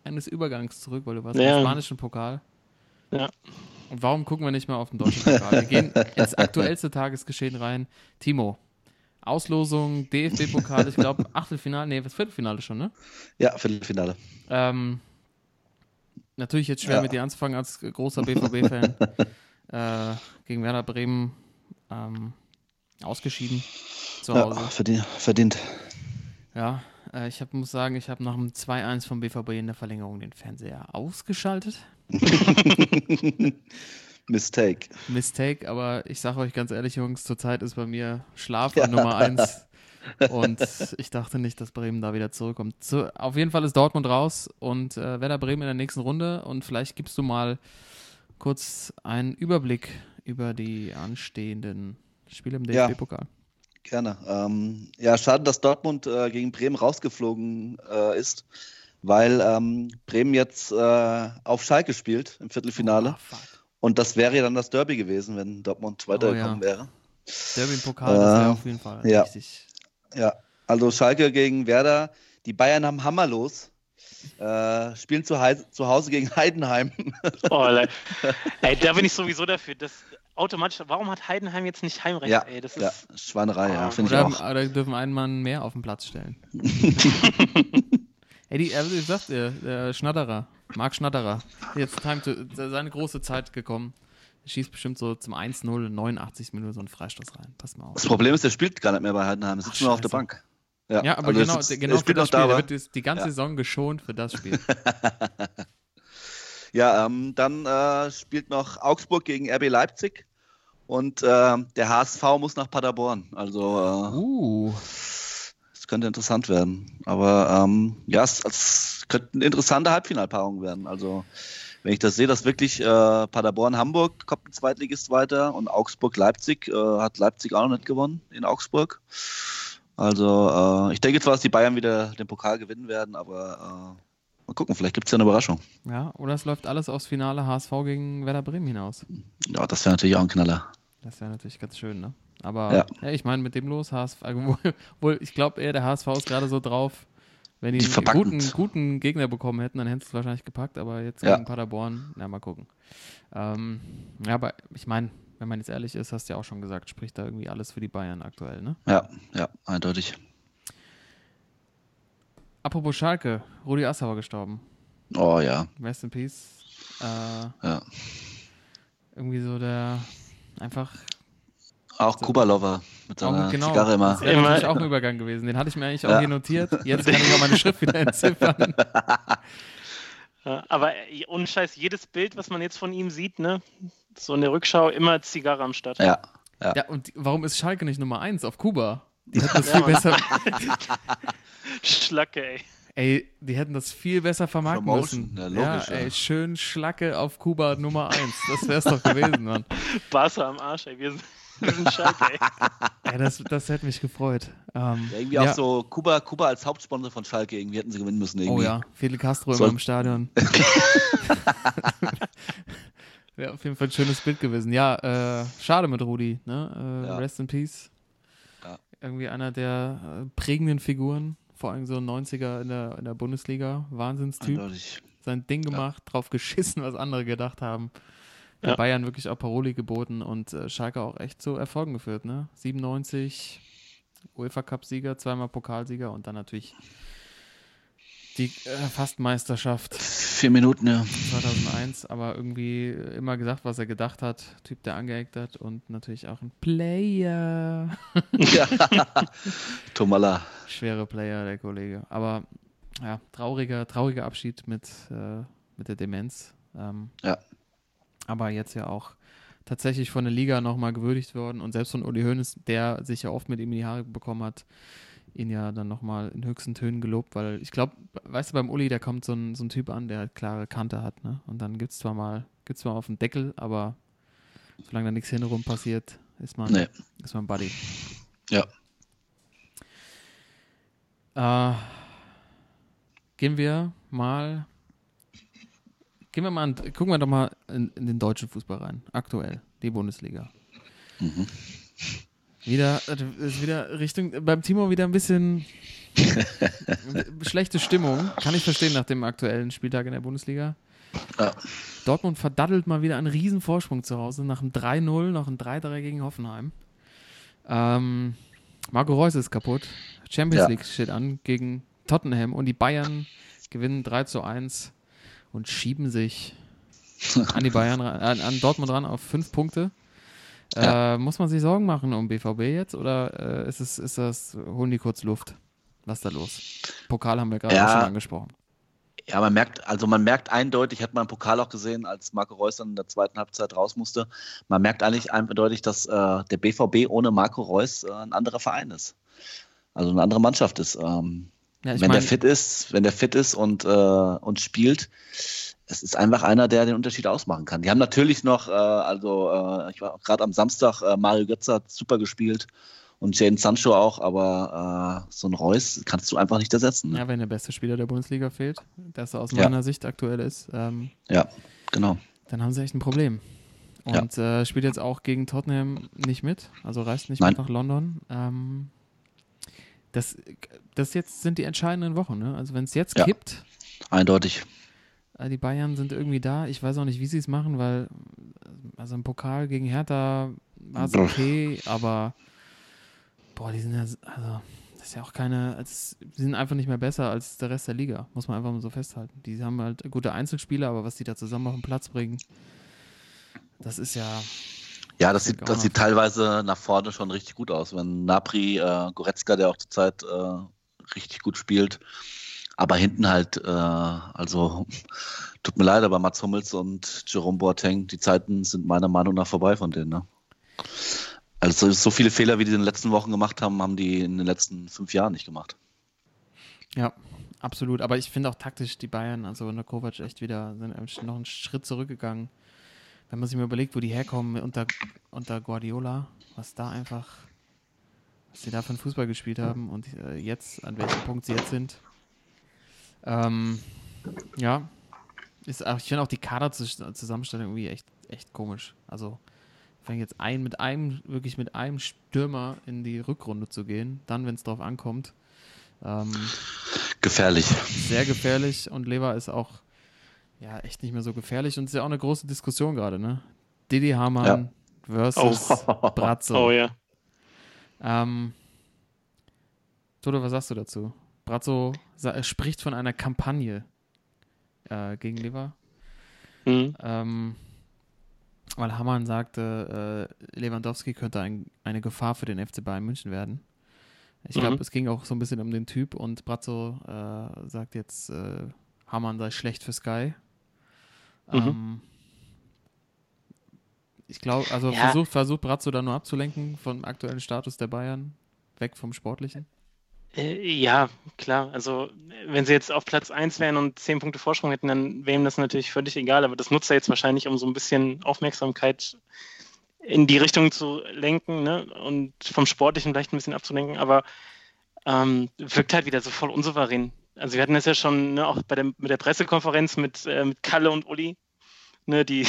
eines Übergangs zurück, weil du warst Ja. im spanischen Pokal. Ja. Und warum gucken wir nicht mal auf den deutschen Pokal? Wir gehen ins aktuellste Tagesgeschehen rein. Timo, Auslosung, DFB-Pokal, ich glaube Achtelfinale, nee, das Viertelfinale schon, ne? Ja, Viertelfinale. Ähm, natürlich jetzt schwer Ja. mit dir anzufangen als großer BVB-Fan. äh, gegen Werder Bremen ähm, ausgeschieden zu Ja, Hause. verdient. verdient. Ja, äh, ich hab, muss sagen, ich habe nach dem 2-1 vom BVB in der Verlängerung den Fernseher ausgeschaltet. Mistake. Mistake, aber ich sage euch ganz ehrlich, Jungs, zurzeit ist bei mir Schlaf Ja. Nummer 1. Und ich dachte nicht, dass Bremen da wieder zurückkommt. Zu, auf jeden Fall ist Dortmund raus und äh, Werder Bremen in der nächsten Runde. Und vielleicht gibst du mal kurz einen Überblick über die anstehenden Spiele im Ja. DFB-Pokal. Gerne. Ähm, ja, schade, dass Dortmund äh, gegen Bremen rausgeflogen äh, ist, weil ähm, Bremen jetzt äh, auf Schalke spielt im Viertelfinale. Oh. Und das wäre ja dann das Derby gewesen, wenn Dortmund weitergekommen wäre. Derby im Pokal, das wäre Äh, auf jeden Fall ja. richtig. Ja, also Schalke gegen Werder. Die Bayern haben hammerlos. Äh, spielen zu, zu Hause gegen Heidenheim. Oh, ey, da bin ich sowieso dafür. Das automatisch, warum hat Heidenheim jetzt nicht Heimrecht? ja, ey, das ja, ist, Schweinerei, ja, Ah, finde ich auch. oder dürfen einen Mann mehr auf den Platz stellen. Ey, die, also ich sag's dir, der Schnatterer Marc Schnatterer. Jetzt time to, seine große Zeit gekommen. Schießt bestimmt so zum 1-0, 89 Minuten so einen Freistoß rein. Pass mal auf. Das Problem ist, der spielt gar nicht mehr bei Heidenheim. Er sitzt Ach, nur auf der. Bank. Ja, aber also genau, sitzt- genau für spielt das Spiel. da, Der wird die, ganze Ja. Saison geschont für das Spiel. Ja, ähm, dann äh, spielt noch Augsburg gegen RB Leipzig und äh, der HSV muss nach Paderborn. Also äh, Uh. es könnte interessant werden. Aber ähm, ja, es, es könnte eine interessante Halbfinalpaarung werden. Also wenn ich das sehe, dass wirklich äh, Paderborn-Hamburg kommt ein Zweitligist weiter und Augsburg-Leipzig äh, hat Leipzig auch noch nicht gewonnen in Augsburg. Also äh, ich denke zwar, dass die Bayern wieder den Pokal gewinnen werden, aber äh, mal gucken, vielleicht gibt es ja eine Überraschung. Ja, oder es läuft alles aufs Finale HSV gegen Werder Bremen hinaus. Ja, das wäre natürlich auch ein Knaller. Das wäre natürlich ganz schön, ne? Aber Ja. ja, ich meine, mit dem los, HSV, wohl, ich glaube eher, der HSV ist gerade so drauf, wenn die, Die einen guten, guten Gegner bekommen hätten, dann hätten sie es wahrscheinlich gepackt, aber jetzt Ja. gegen Paderborn, na mal gucken. Ähm, ja, aber ich meine, wenn man jetzt ehrlich ist, hast du ja auch schon gesagt, spricht da irgendwie alles für die Bayern aktuell, ne? Ja, ja, eindeutig. Apropos Schalke, Rudi Assauer gestorben. Oh ja, Rest in Peace. Äh, ja. irgendwie so der einfach Auch Kubalova mit seiner Auch, genau, Zigarre immer. Das wäre Immer. natürlich auch ein Übergang gewesen. Den hatte ich mir eigentlich auch Ja. hier notiert. Jetzt kann ich auch meine Schrift wieder entziffern. Ja, aber äh, ohne Scheiß, jedes Bild, was man jetzt von ihm sieht, ne, so in der Rückschau, immer Zigarre am Start. Ja, Ja, und warum ist Schalke nicht Nummer 1 auf Kuba? Die hätten das Ja, viel Mann. besser. Schlacke, ey. Ey, die hätten das viel besser vermarkten Promotion, müssen. ja, ja, logisch, ja. ey, schön Schlacke auf Kuba Nummer 1. Das wär's doch gewesen, Mann. Barca am Arsch, ey. Wir sind Schalke, ey. Ey, das, das hätte mich gefreut. Ähm, Ja, irgendwie ja. auch so Kuba, Kuba als Hauptsponsor von Schalke, irgendwie hätten sie gewinnen müssen. Irgendwie. Oh ja, Fidel Castro immer im Stadion. Wäre auf jeden Fall ein schönes Bild gewesen. Ja, äh, schade mit Rudi. Ne? Äh, Ja. Rest in Peace. Ja. Irgendwie einer der äh, prägenden Figuren. Vor allem so ein 90er in der, in der Bundesliga. Wahnsinnstyp. Eindeutig. Sein Ding gemacht, drauf geschissen, was andere gedacht haben. Ja. Bayern wirklich auch Paroli geboten und äh, Schalke auch echt zu Erfolgen geführt. Ne? 97 UEFA Cup-Sieger, zweimal Pokalsieger und dann natürlich die äh, Fastmeisterschaft Vier Minuten, ja. 2001, aber irgendwie immer gesagt, was er gedacht hat. Typ, der angeeckt hat und natürlich auch ein Player. ja. Tomala. Schwere Player, der Kollege. Aber ja, trauriger, trauriger Abschied mit, äh, mit der Demenz. Ähm, Ja. Aber jetzt ja auch tatsächlich von der Liga nochmal gewürdigt worden und selbst von Uli Hoeneß, der sich ja oft mit ihm in die Haare bekommen hat, ihn ja dann nochmal in höchsten Tönen gelobt, weil ich glaube, weißt du, beim Uli, da kommt so ein, so ein Typ an, der halt klare Kante hat, ne? Und dann gibt es zwar mal, gibt's zwar auf den Deckel, aber solange da nichts hintenrum passiert, ist man, Nee. ist man Buddy. Ja. Äh, gehen wir mal. Gehen wir mal gucken wir doch mal in, in den deutschen Fußball rein. Aktuell, die Bundesliga. Mhm. Wieder, äh, ist wieder Richtung, beim Timo wieder ein bisschen schlechte Stimmung. Kann ich verstehen nach dem aktuellen Spieltag in der Bundesliga. Ja. Dortmund verdattelt mal wieder einen riesen Vorsprung zu Hause nach einem 3-0, noch ein 3-3 gegen Hoffenheim. Ähm, Marco Reus ist kaputt. Champions Ja. League steht an gegen Tottenham und die Bayern gewinnen 3 zu 1 und schieben sich an die Bayern an, an Dortmund ran auf 5 Punkte. Äh, muss man sich Sorgen machen um BVB jetzt oder äh, ist, es, ist das, holen die kurz Luft? Was da los? Pokal haben wir gerade Ja. schon angesprochen. Ja, man merkt, also man merkt eindeutig, hat man im Pokal auch gesehen, als Marco Reus dann in der zweiten Halbzeit raus musste, man merkt eigentlich eindeutig, dass äh, der BVB ohne Marco Reus äh, ein anderer Verein ist. Also eine andere Mannschaft ist. Ähm, Ja, wenn mein- der fit ist, wenn der fit ist und, äh, und spielt, es ist einfach einer, der den Unterschied ausmachen kann. Die haben natürlich noch, äh, also äh, ich war gerade am Samstag, äh, Mario Götze hat super gespielt und Jadon Sancho auch, aber äh, so ein Reus kannst du einfach nicht ersetzen. Ne? Ja, wenn der beste Spieler der Bundesliga fehlt, das aus Ja. meiner Sicht aktuell ist, ähm, Ja, genau. dann haben sie echt ein Problem. Ja. Und äh, spielt jetzt auch gegen Tottenham nicht mit, also reist nicht Nein. mit nach London. Ähm, das, das jetzt sind die entscheidenden Wochen. Ne? Also wenn es jetzt Ja. kippt, Eindeutig. äh, die Bayern sind irgendwie da. Ich weiß auch nicht, wie sie es machen, weil also im Pokal gegen Hertha war es okay, aber boah, die sind ja, also das ist ja auch keine, es, die sind einfach nicht mehr besser als der Rest der Liga, muss man einfach mal so festhalten. Die haben halt gute Einzelspieler, aber was die da zusammen auf den Platz bringen, das ist ja, Ja, das sieht, das sieht teilweise nach vorne schon richtig gut aus. Wenn Napri, äh, Goretzka, der auch zurzeit äh, richtig gut spielt, aber hinten halt, äh, also tut mir leid, aber Mats Hummels und Jerome Boateng, die Zeiten sind meiner Meinung nach vorbei von denen. Ne? Also so viele Fehler, wie die in den letzten Wochen gemacht haben, haben die in den letzten fünf Jahren nicht gemacht. ja, absolut. Aber ich finde auch taktisch die Bayern, also unter Kovac echt wieder, sind noch einen Schritt zurückgegangen. Wenn man sich mal überlegt, wo die herkommen unter, unter Guardiola, was da einfach, was sie da für einen Fußball gespielt haben und äh, jetzt, an welchem Punkt sie jetzt sind. Ähm, ja, ist, auch- ich finde auch die Kaderzusammenstellung irgendwie echt, echt komisch. Also, fängt jetzt ein mit einem, wirklich mit einem Stürmer in die Rückrunde zu gehen, dann, wenn es drauf ankommt. Ähm, Gefährlich. sehr gefährlich und Lever ist auch ja echt nicht mehr so gefährlich und ist ja auch eine große Diskussion gerade, ne? Didi Hamann versus Bratzo. Oh ja. Ähm, Toto, was sagst du dazu? Brazzo sa- er spricht von einer Kampagne äh, gegen Lever. Mhm. Ähm, weil Hamann sagte, äh, Lewandowski könnte ein, eine Gefahr für den FC Bayern München werden. Ich glaube, Mhm. es ging auch so ein bisschen um den Typ und Brazzo äh, sagt jetzt, äh, Hamann sei schlecht für Sky. Mhm. Ähm, ich glaube, also Ja. versucht, versucht Brazzo da nur abzulenken vom aktuellen Status der Bayern, weg vom Sportlichen. Äh, Ja, klar. Also, wenn sie jetzt auf Platz 1 wären und 10 Punkte Vorsprung hätten, dann wäre ihm das natürlich völlig egal. Aber das nutzt er jetzt wahrscheinlich, um so ein bisschen Aufmerksamkeit in die Richtung zu lenken ne? und vom Sportlichen vielleicht ein bisschen abzulenken. Aber ähm, wirkt halt wieder so voll unsouverän. Also, wir hatten das ja schon ne, auch bei der, mit der Pressekonferenz mit, äh, mit Kalle und Uli, ne, die,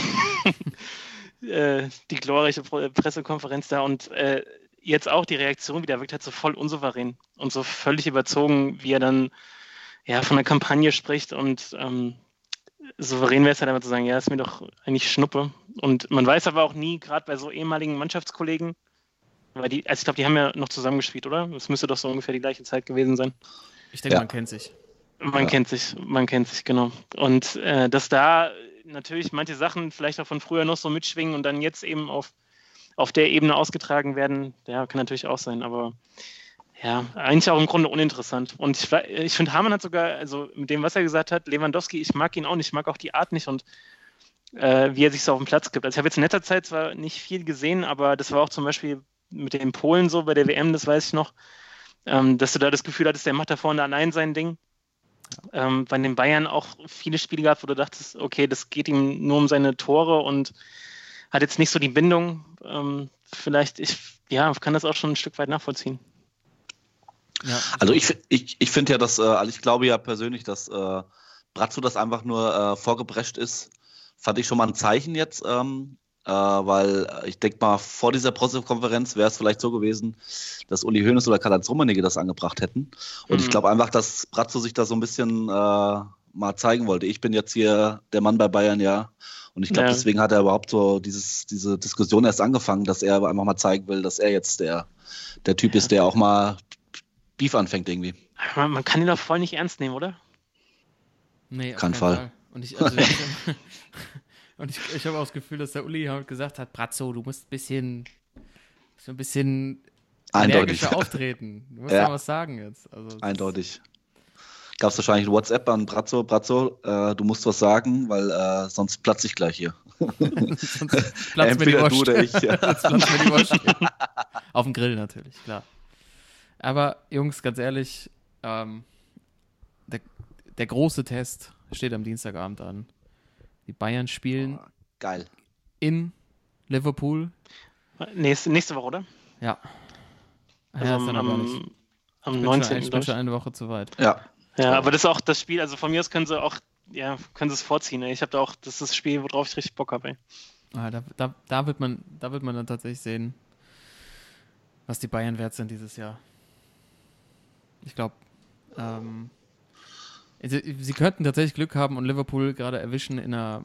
äh, die glorreiche Pressekonferenz da und äh, jetzt auch die Reaktion wieder wirkt halt so voll unsouverän und so völlig überzogen, wie er dann ja von der Kampagne spricht und ähm, souverän wäre es halt einfach zu sagen, ja, ist mir doch eigentlich Schnuppe. Und man weiß aber auch nie, gerade bei so ehemaligen Mannschaftskollegen, weil die, also ich glaube, die haben ja noch zusammengespielt, oder? Es müsste doch so ungefähr die gleiche Zeit gewesen sein. Ich denke, Ja. man kennt sich. Man Ja. kennt sich, man kennt sich, genau. Und äh, dass da natürlich manche Sachen vielleicht auch von früher noch so mitschwingen und dann jetzt eben auf, auf der Ebene ausgetragen werden, ja, kann natürlich auch sein, aber ja, eigentlich auch im Grunde uninteressant. Und ich, ich finde, Hamann hat sogar, also mit dem, was er gesagt hat, Lewandowski, ich mag ihn auch nicht, ich mag auch die Art nicht und äh, wie er sich so auf den Platz gibt. Also ich habe jetzt in letzter Zeit zwar nicht viel gesehen, aber das war auch zum Beispiel mit den Polen so bei der WM, das weiß ich noch, ähm, dass du da das Gefühl hattest, der macht da vorne allein sein Ding. Ähm, bei den Bayern auch viele Spiele gehabt, wo du dachtest, okay, das geht ihm nur um seine Tore und hat jetzt nicht so die Bindung. Ähm, vielleicht, ich ja, kann das auch schon ein Stück weit nachvollziehen. Ja, Also ich, ich, ich finde ja, dass, äh, also ich glaube ja persönlich, dass äh, Brazzo das einfach nur äh, vorgeprescht ist. Fand ich schon mal ein Zeichen jetzt, ähm, äh, weil äh, ich denke mal, vor dieser Pressekonferenz wäre es vielleicht so gewesen, dass Uli Hoeneß oder Karl-Heinz Rummenigge das angebracht hätten. Und ich Mhm. glaube einfach, dass Brazzo sich da so ein bisschen äh, mal zeigen wollte. Ich bin jetzt hier der Mann bei Bayern, ja. Und ich glaube, Ja. deswegen hat er überhaupt so dieses, diese Diskussion erst angefangen, dass er einfach mal zeigen will, dass er jetzt der, der Typ ist, der auch mal Beef anfängt irgendwie. Man, man kann ihn doch voll nicht ernst nehmen, oder? Nee, auf Kein keinen Fall. Und ich, also ich, und ich, ich habe auch das Gefühl, dass der Uli halt gesagt hat, Brazzo, du musst ein bisschen, so ein bisschen Eindeutig. energischer auftreten. Du musst Ja. was sagen jetzt. Also, Eindeutig. Gab es wahrscheinlich ein WhatsApp an Brazzo, Brazzo, äh, du musst was sagen, weil äh, sonst platze ich gleich hier. Sonst platzt mir die Wurst. du oder ich, ja. Die. Auf dem Grill natürlich, klar. Aber Jungs, ganz ehrlich, ähm, der, der große Test steht am Dienstagabend an. Die Bayern spielen Geil. in Liverpool. Nächste, nächste Woche, oder? Ja. Also ja, am, am, Ich am bin 19. Schon, ich bin schon eine Woche zu weit. Ja. Ja, aber das ist auch das Spiel, also von mir aus können sie auch, ja, können sie es vorziehen. Ey. Ich habe da auch, das ist das Spiel, worauf ich richtig Bock habe. Ah, da, da, da, wird man, da wird man dann tatsächlich sehen, was die Bayern wert sind dieses Jahr. Ich glaube, ähm, sie, sie könnten tatsächlich Glück haben und Liverpool gerade erwischen in einer,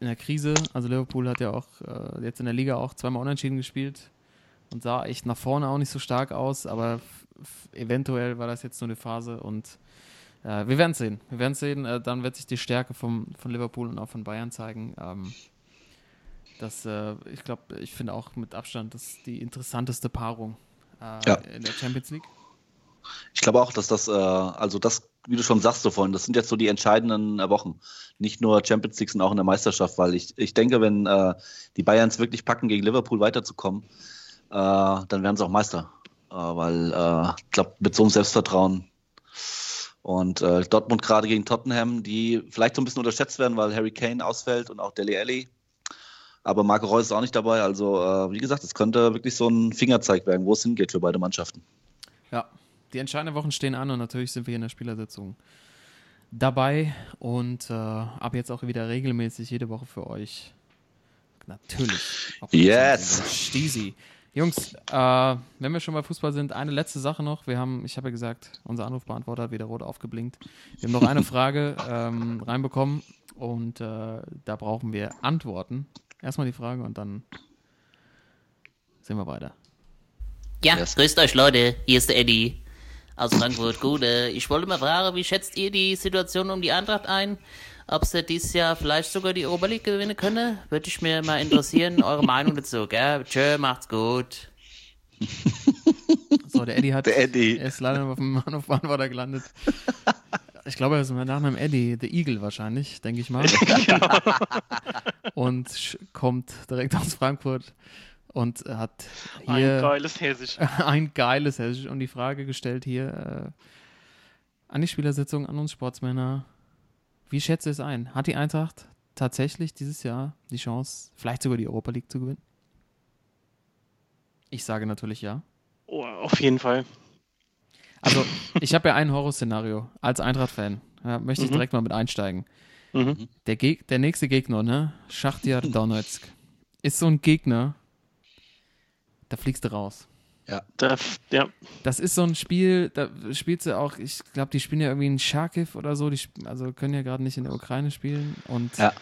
in einer Krise. Also Liverpool hat ja auch äh, jetzt in der Liga auch zweimal unentschieden gespielt. und sah echt nach vorne auch nicht so stark aus, aber eventuell war das jetzt nur eine Phase und äh, wir werden sehen. Wir werden sehen, äh, dann wird sich die Stärke vom, von Liverpool und auch von Bayern zeigen. Ähm, das, äh, ich glaube, ich finde auch mit Abstand das die interessanteste Paarung äh, Ja. in der Champions League. Ich glaube auch, dass das, äh, also das, wie du schon sagst so vorhin, das sind jetzt so die entscheidenden äh, Wochen. Nicht nur Champions League, sondern auch in der Meisterschaft, weil ich, ich denke, wenn äh, die Bayerns wirklich packen, gegen Liverpool weiterzukommen, äh, dann werden sie auch Meister. Äh, weil äh, ich glaube, mit so einem Selbstvertrauen und äh, Dortmund gerade gegen Tottenham, die vielleicht so ein bisschen unterschätzt werden, weil Harry Kane ausfällt und auch Dele Alli. Aber Marco Reus ist auch nicht dabei. Also, wie gesagt, es könnte wirklich so ein Fingerzeig werden, wo es hingeht für beide Mannschaften. Ja, die entscheidenden Wochen stehen an und natürlich sind wir hier in der Spielersitzung dabei und äh, ab jetzt auch wieder regelmäßig jede Woche für euch. Natürlich. Yes. Stiesi. Jungs, äh, wenn wir schon bei Fußball sind, eine letzte Sache noch. Wir haben, ich habe ja gesagt, unser Anrufbeantworter hat wieder rot aufgeblinkt. Wir haben noch eine Frage ähm, reinbekommen und äh, da brauchen wir Antworten. Erstmal die Frage und dann sehen wir weiter. Ja, Yes. grüßt euch Leute, hier ist der Eddie aus Frankfurt. Gut, äh, ich wollte mal fragen, wie schätzt ihr die Situation um die Eintracht ein? Ob sie dieses Jahr vielleicht sogar die Europa League gewinnen könne? Würde ich mir mal interessieren, eure Meinung dazu, gell? Tschö, macht's gut. So, der Eddie hat. Der Eddie. Er ist leider auf dem Anrufbeantworter gelandet. Ich glaube, er ist mit Nachnamen Eddie, The Eagle wahrscheinlich, denke ich mal. Und kommt direkt aus Frankfurt und hat Ein hier geiles Hessisch. ein geiles Hessisch und die Frage gestellt hier äh, an die Spielersitzung, an uns Sportsmänner. Wie schätzt ihr es ein? Hat die Eintracht tatsächlich dieses Jahr die Chance, vielleicht sogar die Europa League zu gewinnen? Ich sage natürlich ja. Oh, auf jeden Fall. Also, ich habe ja ein Horrorszenario als Eintracht-Fan. Ja, möchte ich Mhm. direkt mal mit einsteigen. Mhm. Der, Geg der nächste Gegner, ne? Schachtiar Donetsk, ist so ein Gegner, da fliegst du raus. Da, ja, Das ist so ein Spiel, da spielst du auch, ich glaube, die spielen ja irgendwie in Charkiw oder so, die also können ja gerade nicht in der Ukraine spielen. Und Ja.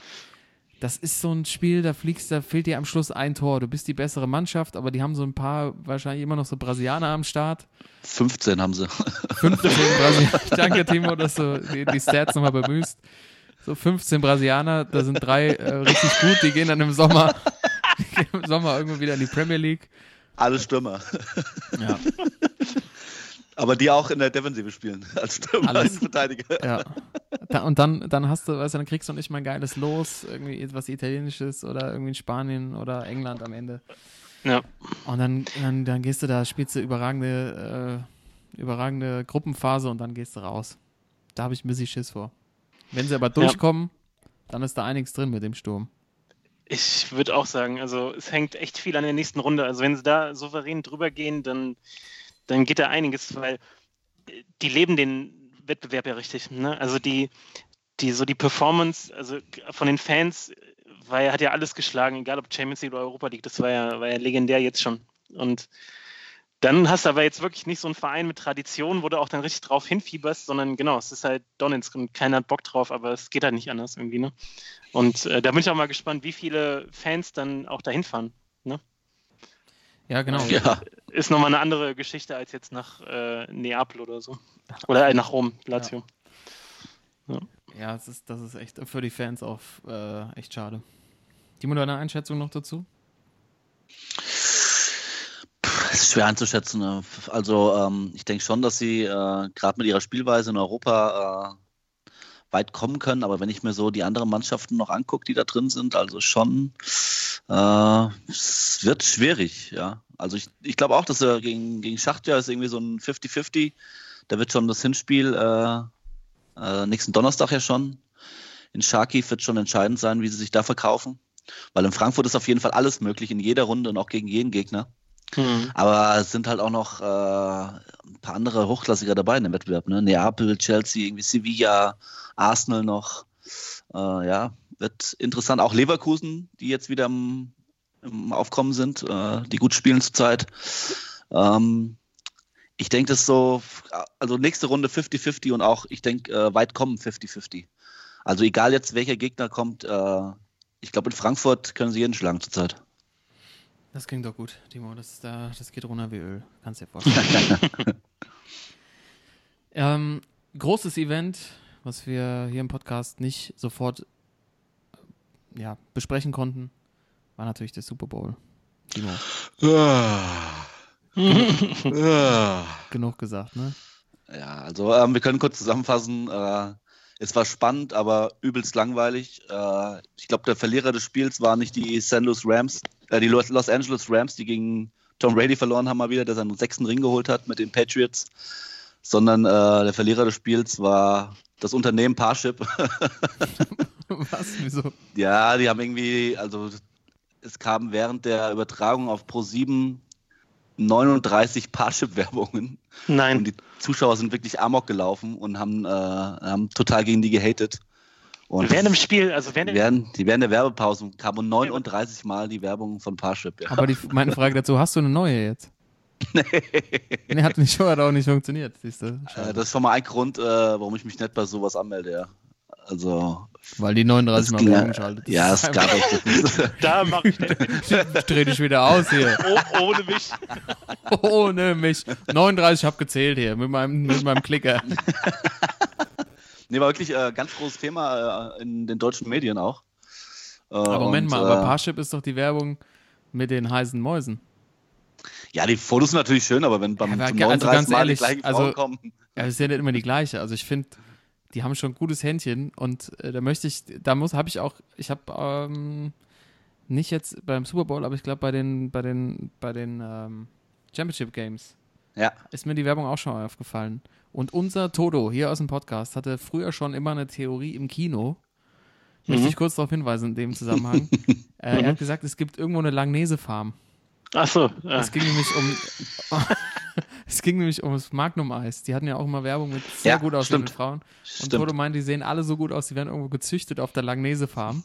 das ist so ein Spiel, da fliegst, da fehlt dir am Schluss ein Tor. Du bist die bessere Mannschaft, aber die haben so ein paar, wahrscheinlich immer noch so Brasilianer am Start. 15 haben sie. 15 Brasilianer. Danke, Timo, dass du die, die Stats nochmal bemühst. So 15 Brasilianer, da sind drei äh, richtig gut, die gehen dann im Sommer, im Sommer irgendwo wieder in die Premier League. Alle Stürmer. Ja, Aber die auch in der Defensive spielen. Als Stürmer, Alles. als Verteidiger. ja. Da, und dann, dann hast du, weißt du, dann kriegst du nicht mal ein geiles Los, irgendwie etwas Italienisches oder irgendwie in Spanien oder England am Ende. ja. Und dann, dann, dann gehst du da, spielst du überragende, äh, überragende Gruppenphase und dann gehst du raus. Da habe ich ein bisschen Schiss vor. Wenn sie aber durchkommen, dann ist da einiges drin mit dem Sturm. Ich würde auch sagen, also es hängt echt viel an der nächsten Runde. Also wenn sie da souverän drüber gehen, dann, dann geht da einiges, weil äh, die leben den Wettbewerb ja richtig. Ne? Also die, die, so die Performance, also von den Fans, äh, war ja, hat ja alles geschlagen, egal ob Champions League oder Europa League, das war ja, war ja legendär jetzt schon. Und dann hast du aber jetzt wirklich nicht so einen Verein mit Tradition, wo du auch dann richtig drauf hinfieberst, sondern genau, es ist halt Donetsk und keiner hat Bock drauf, aber es geht halt nicht anders irgendwie, ne? Und äh, da bin ich auch mal gespannt, wie viele Fans dann auch dahin fahren. Ja, genau. Ja. Ist nochmal eine andere Geschichte als jetzt nach äh, Neapel oder so. Oder äh, nach Rom, Lazio. Ja, das ist, das ist echt für die Fans auch äh, echt schade. Timo, deine Einschätzung noch dazu? Das ist schwer einzuschätzen. ne? Also ähm, ich denke schon, dass sie äh, gerade mit ihrer Spielweise in Europa äh, weit kommen können. Aber wenn ich mir so die anderen Mannschaften noch angucke, die da drin sind, also schon, äh, es wird schwierig. Ja, also ich, ich glaube auch, dass er gegen gegen Schachtja ist irgendwie so ein 50-50. Da wird schon das Hinspiel äh, äh, nächsten Donnerstag ja schon. In Charkiw wird schon entscheidend sein, wie sie sich da verkaufen. Weil in Frankfurt ist auf jeden Fall alles möglich in jeder Runde und auch gegen jeden Gegner. Hm. Aber es sind halt auch noch äh, ein paar andere Hochklassiker dabei in dem Wettbewerb. Ne? Neapel, Chelsea, irgendwie Sevilla, Arsenal noch. Äh, ja, wird interessant. Auch Leverkusen, die jetzt wieder im, im Aufkommen sind, äh, die gut spielen zurzeit. Ähm, ich denke, das ist so, also nächste Runde 50-50 und auch, ich denke, äh, weit kommen 50-50. Also egal jetzt, welcher Gegner kommt, äh, ich glaube, in Frankfurt können sie jeden schlagen zurzeit. Das klingt doch gut, Timo. Das, da, das geht runter wie Öl. Kannst dir vorstellen. ähm, großes Event, was wir hier im Podcast nicht sofort äh, ja, besprechen konnten, war natürlich der Super Bowl. Timo, genug gesagt, ne? Ja, also ähm, wir können kurz zusammenfassen. Äh, es war spannend, aber übelst langweilig. Äh, ich glaube, der Verlierer des Spiels war nicht die St. Louis Rams, äh, die Los Los Angeles Rams, die gegen Tom Brady verloren haben mal wieder, der seinen sechsten Ring geholt hat mit den Patriots, sondern äh, der Verlierer des Spiels war das Unternehmen Parship. Was? Wieso? ja, die haben irgendwie, also es kam während der Übertragung auf Pro7 39 Parship-Werbungen. Nein. Und die Zuschauer sind wirklich amok gelaufen und haben, äh, haben total gegen die gehatet. Und Während dem Spiel, also während während, die während der Werbepause kamen 39 Mal die Werbung von Parship. Ja. Aber die, meine Frage dazu, hast du eine neue jetzt? Nee, hat nicht schon, hat auch nicht funktioniert, siehst du. Äh, das ist schon mal ein Grund, äh, warum ich mich nicht bei sowas anmelde, ja. Also, Weil die 39 Mal Werbung schaltet. ja, Das es gab echt. da mache ich den Dreh dich wieder aus hier. oh, ohne mich. Ohne mich. 39, ich hab gezählt hier mit meinem, mit meinem Klicker. nee, war wirklich äh, ganz großes Thema äh, in den deutschen Medien auch. Äh, Aber Moment und, mal, aber äh, Parship ist doch die Werbung mit den heißen Mäusen. Ja, die Fotos sind natürlich schön, aber wenn beim Ja, aber also 39 ganz Mal ehrlich, die gleichen also- Frauen kommen. Ja, das ist ja nicht immer die gleiche. Also ich finde, die haben schon ein gutes Händchen und äh, da möchte ich, da muss, habe ich auch, ich habe ähm, nicht jetzt beim Super Bowl, aber ich glaube bei den, bei den, bei den ähm, Championship Games Ja, ist mir die Werbung auch schon aufgefallen. Und unser Toto hier aus dem Podcast hatte früher schon immer eine Theorie im Kino. Möchte ich kurz darauf hinweisen in dem Zusammenhang. äh, er hat gesagt, es gibt irgendwo eine Langnese-Farm. Achso. Ja. Es ging nämlich um. es ging nämlich ums Magnum-Eis. Die hatten ja auch immer Werbung mit sehr Ja, gut aussehenden. Frauen. Und. Toto meint, die sehen alle so gut aus, die werden irgendwo gezüchtet auf der Langnese-Farm.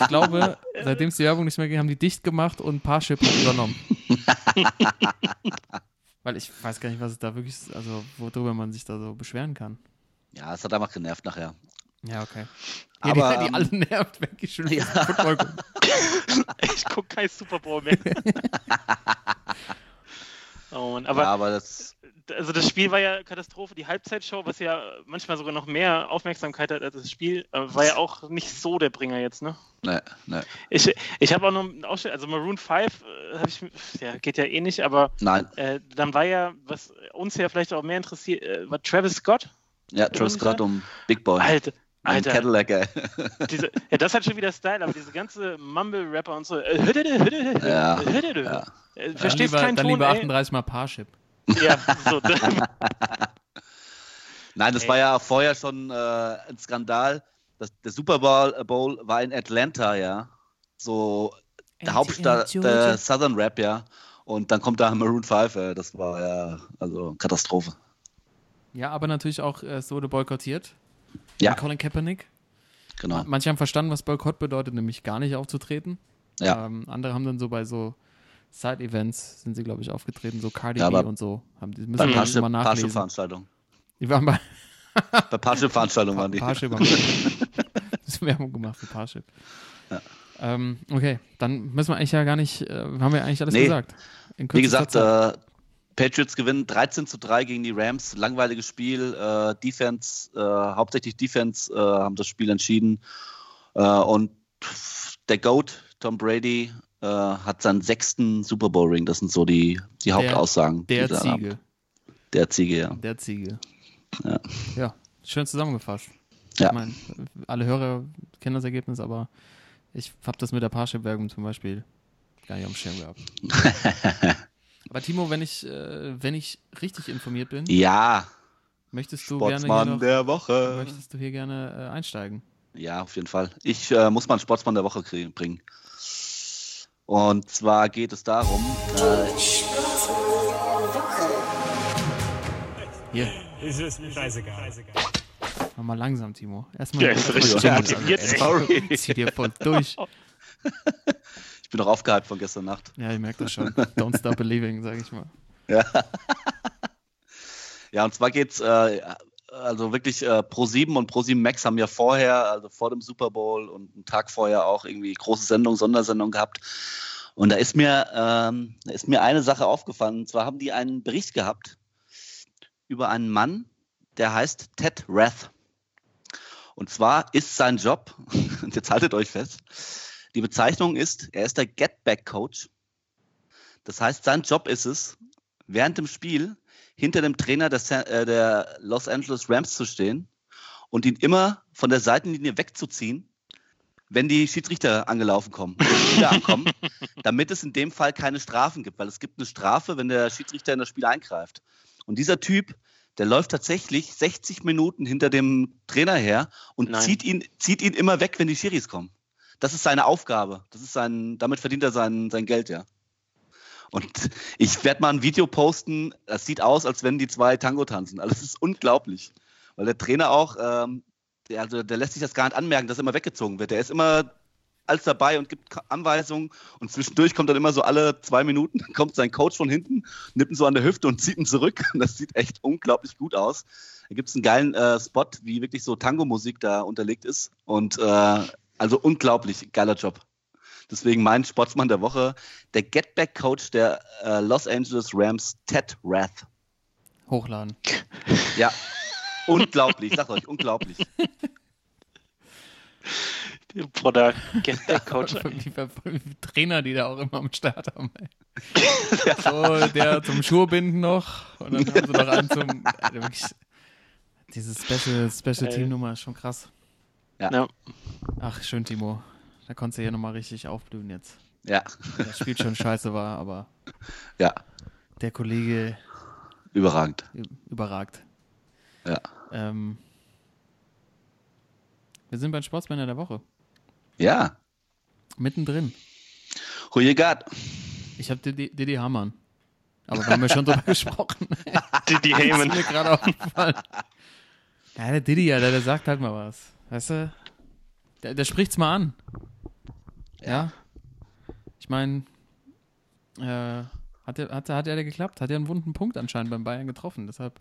Ich glaube, seitdem es die Werbung nicht mehr ging, haben die dicht gemacht und Parship hat übernommen. Weil ich weiß gar nicht, was es da wirklich ist, also worüber man sich da so beschweren kann. Ja, es hat einfach genervt nachher. Ja, okay. Aber, die, die ähm, alle nervt, wenn ich schon Ja. Football gucke. Ich gucke kein Super Bowl mehr. oh Mann, aber ja, aber das, also das Spiel war ja Katastrophe. Die Halbzeitshow, was ja manchmal sogar noch mehr Aufmerksamkeit hat als das Spiel, äh, war ja auch nicht so der Bringer jetzt, ne? ne, ne, Ich, ich habe auch noch einen Ausschnitt, also Maroon 5, äh, ich, ja, geht ja eh nicht, aber nein. äh, dann war ja, was uns ja vielleicht auch mehr interessiert, äh, war Travis Scott. Ja, Travis? Scott um Big Boy. Alter, Alter, Cadillac, ey. diese, ja, das hat schon wieder Style, aber diese ganze Mumble-Rapper und so, äh, hüdede, hüdede, Ja, hüdede, ja. äh, Dann verstehst lieber, keinen dann Ton, lieber ey. 38 mal Parship. Ja, so, Nein, das Ey. war ja vorher schon äh, ein Skandal. Das, der Super Bowl, äh, Bowl war in Atlanta, ja. So der Hauptstadt der Southern Rap, ja. Und dann kommt da Maroon 5, äh, das war ja also Katastrophe. Ja, aber natürlich auch, äh, es wurde boykottiert. Ja, Mit Colin Kaepernick. genau. Manche haben verstanden, was Boykott bedeutet, nämlich gar nicht aufzutreten. Ja. Ähm, andere haben dann so bei so Side-Events sind sie, glaube ich, aufgetreten, so Cardi Ja, B und so. Haben, die Bei müssen wir Parship- mal nachlesen. Parship-Veranstaltungen. Die waren bei Bei Parship-Veranstaltungen waren die. Parship. haben Werbung gemacht für Parship. Ja. Ähm, okay, dann müssen wir eigentlich ja gar nicht, äh, haben wir eigentlich alles Nee. gesagt. Wie gesagt, äh, Patriots gewinnen 13 zu 3 gegen die Rams. Langweiliges Spiel. Äh, Defense, äh, hauptsächlich Defense äh, haben das Spiel entschieden. Äh, und der GOAT, Tom Brady, äh, hat seinen sechsten Super Bowl Ring. Das sind so die, die Hauptaussagen. der Ziege. Abend. Der Ziege, ja. Der Ziege. Ja. Ja, schön zusammengefasst. Ja. Ich meine, alle Hörer kennen das Ergebnis, aber ich habe das mit der Parship-Werbung zum Beispiel gar nicht dem Schirm gehabt. aber Timo, wenn ich, äh, wenn ich richtig informiert bin, Ja, möchtest du gerne noch, der Woche. möchtest du hier gerne äh, einsteigen? Ja, auf jeden Fall. Ich äh, muss mal einen Sportsmann der Woche kriegen, bringen. Und zwar geht es darum, äh, Hier, Ist es mir scheißegal. mach mal langsam, Timo. Erstmal Ja, ist richtig motiviert, sorry. Zieh dir voll durch. ich bin noch aufgehypt von gestern Nacht. Ja, ich merke das schon. Don't stop believing, sag ich mal. Ja, und zwar geht's äh, also wirklich äh, Pro7 und Pro7 Max haben ja vorher, also vor dem Super Bowl und einen Tag vorher auch irgendwie große Sendung, Sondersendung gehabt. Und da ist mir, ähm, da ist mir eine Sache aufgefallen. Und zwar haben die einen Bericht gehabt über einen Mann, der heißt Ted Rath. Und zwar ist sein Job, und jetzt haltet euch fest, die Bezeichnung ist, er ist der Get-Back-Coach. Das heißt, sein Job ist es, während dem Spiel hinter dem Trainer der, Sa- äh, der Los Angeles Rams zu stehen und ihn immer von der Seitenlinie wegzuziehen, wenn die Schiedsrichter angelaufen kommen ankommen, damit es in dem Fall keine Strafen gibt, weil es gibt eine Strafe, wenn der Schiedsrichter in das Spiel eingreift. Und dieser Typ, der läuft tatsächlich 60 Minuten hinter dem Trainer her und Nein. zieht ihn, zieht ihn immer weg, wenn die Schiris kommen. Das ist seine Aufgabe. Das ist sein, damit verdient er sein, sein Geld, ja. Und ich werde mal ein Video posten, das sieht aus, als wenn die zwei Tango tanzen. Also es ist unglaublich. Weil der Trainer auch, ähm, der, also der lässt sich das gar nicht anmerken, dass er immer weggezogen wird. Der ist immer alles dabei und gibt Anweisungen und zwischendurch kommt dann immer so alle zwei Minuten, kommt sein Coach von hinten, nimmt ihn so an der Hüfte und zieht ihn zurück. Das sieht echt unglaublich gut aus. Da gibt es einen geilen äh, Spot, wie wirklich so Tango-Musik da unterlegt ist. Und äh, also unglaublich geiler Job. Deswegen mein Sportsmann der Woche, der Getback-Coach der äh, Los Angeles Rams, Ted Rath. Hochladen. Ja, unglaublich, ich sag euch, unglaublich. Bruder, Get-Back-Coach. Die, Trainer, die da auch immer am Start haben. Ey. So, der zum Schuhbinden noch und dann haben sie noch einen zum. Also wirklich, diese Special, Special Ey. Team Nummer ist schon krass. Ja. Ach, schön, Timo. Da konntest du hier nochmal richtig aufblühen jetzt. Ja, Das Spiel schon scheiße war, aber ja, der Kollege überragend. überragt. Ja. Ähm, wir sind beim Sportsmänner der Woche. Ja, Mittendrin. got? Ich habe Didi, Didi Hamann. Aber da haben wir schon drüber gesprochen. Didi ist Heyman. mir gerade aufgefallen. Ja, der Didi, ja, der, der sagt halt mal was. Weißt du? Der, der spricht's mal an. Ja. Ich meine, äh, hat, er, hat, hat er geklappt? Hat er einen wunden Punkt anscheinend beim Bayern getroffen. Deshalb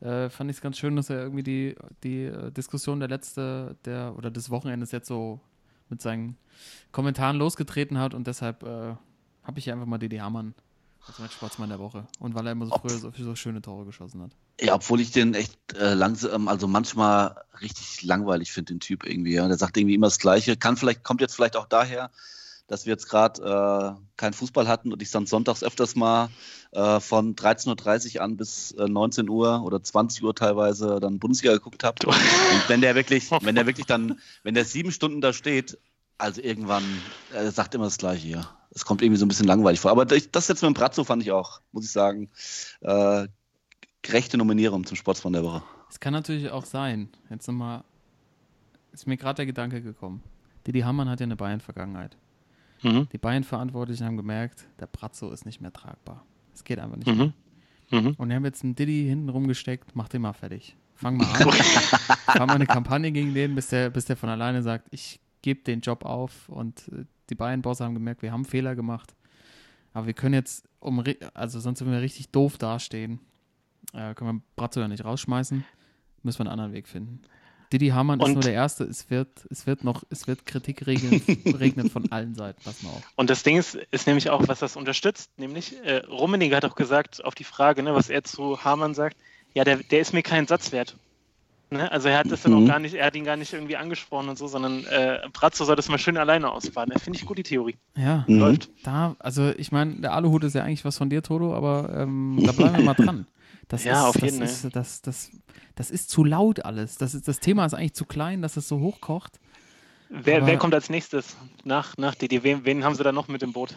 äh, fand ich es ganz schön, dass er irgendwie die, die äh, Diskussion der letzte, der oder des Wochenendes jetzt so mit seinen Kommentaren losgetreten hat und deshalb äh, habe ich hier einfach mal Didi Hamann als mein Sportsmann der Woche. Und weil er immer so früher so, so schöne Tore geschossen hat. Ja, obwohl ich den echt äh, langsam, also manchmal richtig langweilig finde, den Typ irgendwie. Ja. Der sagt irgendwie immer das Gleiche. Kann vielleicht, kommt jetzt vielleicht auch daher, dass wir jetzt gerade äh, keinen Fußball hatten und ich dann sonntags öfters mal äh, von 13.30 Uhr an bis äh, 19 Uhr oder 20 Uhr teilweise dann Bundesliga geguckt habe. Und wenn der wirklich, wenn der wirklich dann, wenn der sieben Stunden da steht, also irgendwann, er sagt immer das Gleiche hier. Es kommt irgendwie so ein bisschen langweilig vor. Aber das jetzt mit dem Brazzo fand ich auch, muss ich sagen, äh, gerechte Nominierung zum Sportsmann der Woche. Es kann natürlich auch sein, jetzt nochmal, ist mir gerade der Gedanke gekommen. Didi Hamann hat ja eine Bayern-Vergangenheit. Mhm. Die Bayern-Verantwortlichen haben gemerkt, der Brazzo ist nicht mehr tragbar. Es geht einfach nicht mehr. Mhm. Mhm. Und die haben jetzt einen Diddy hinten rumgesteckt, mach den mal fertig. Fang mal an. Fahr mal eine Kampagne gegen den, bis der, bis der von alleine sagt, ich gebe den Job auf. Und äh, die Bayern-Bosse haben gemerkt, wir haben Fehler gemacht. Aber wir können jetzt, um, also sonst wenn wir richtig doof dastehen, äh, können wir Brazzo ja nicht rausschmeißen, müssen wir einen anderen Weg finden. Didi Hamann ist nur der Erste, es wird, es wird noch, es wird Kritik regeln, regnen von allen Seiten, pass mal auf. Und das Ding ist, ist nämlich auch, was das unterstützt, nämlich äh, Rummenigge hat auch gesagt, auf die Frage, ne, was er zu Hamann sagt, ja, der, der ist mir kein Satz wert. Ne? Also er hat das dann Mhm. auch gar nicht, er hat ihn gar nicht irgendwie angesprochen und so, sondern äh, Brazzo soll das mal schön alleine ausbaden. Das finde ich gut, die Theorie. Ja, Mhm. Läuft. Da, also ich meine, der Aluhut ist ja eigentlich was von dir, Toto, aber ähm, da bleiben wir mal dran. Das Ja, ist, auf das jeden, ist, das, das, das ist zu laut alles. Das, ist, das Thema ist eigentlich zu klein, dass es so hochkocht. Wer, wer kommt als nächstes nach, nach Didi? Wen, wen haben sie da noch mit im Boot?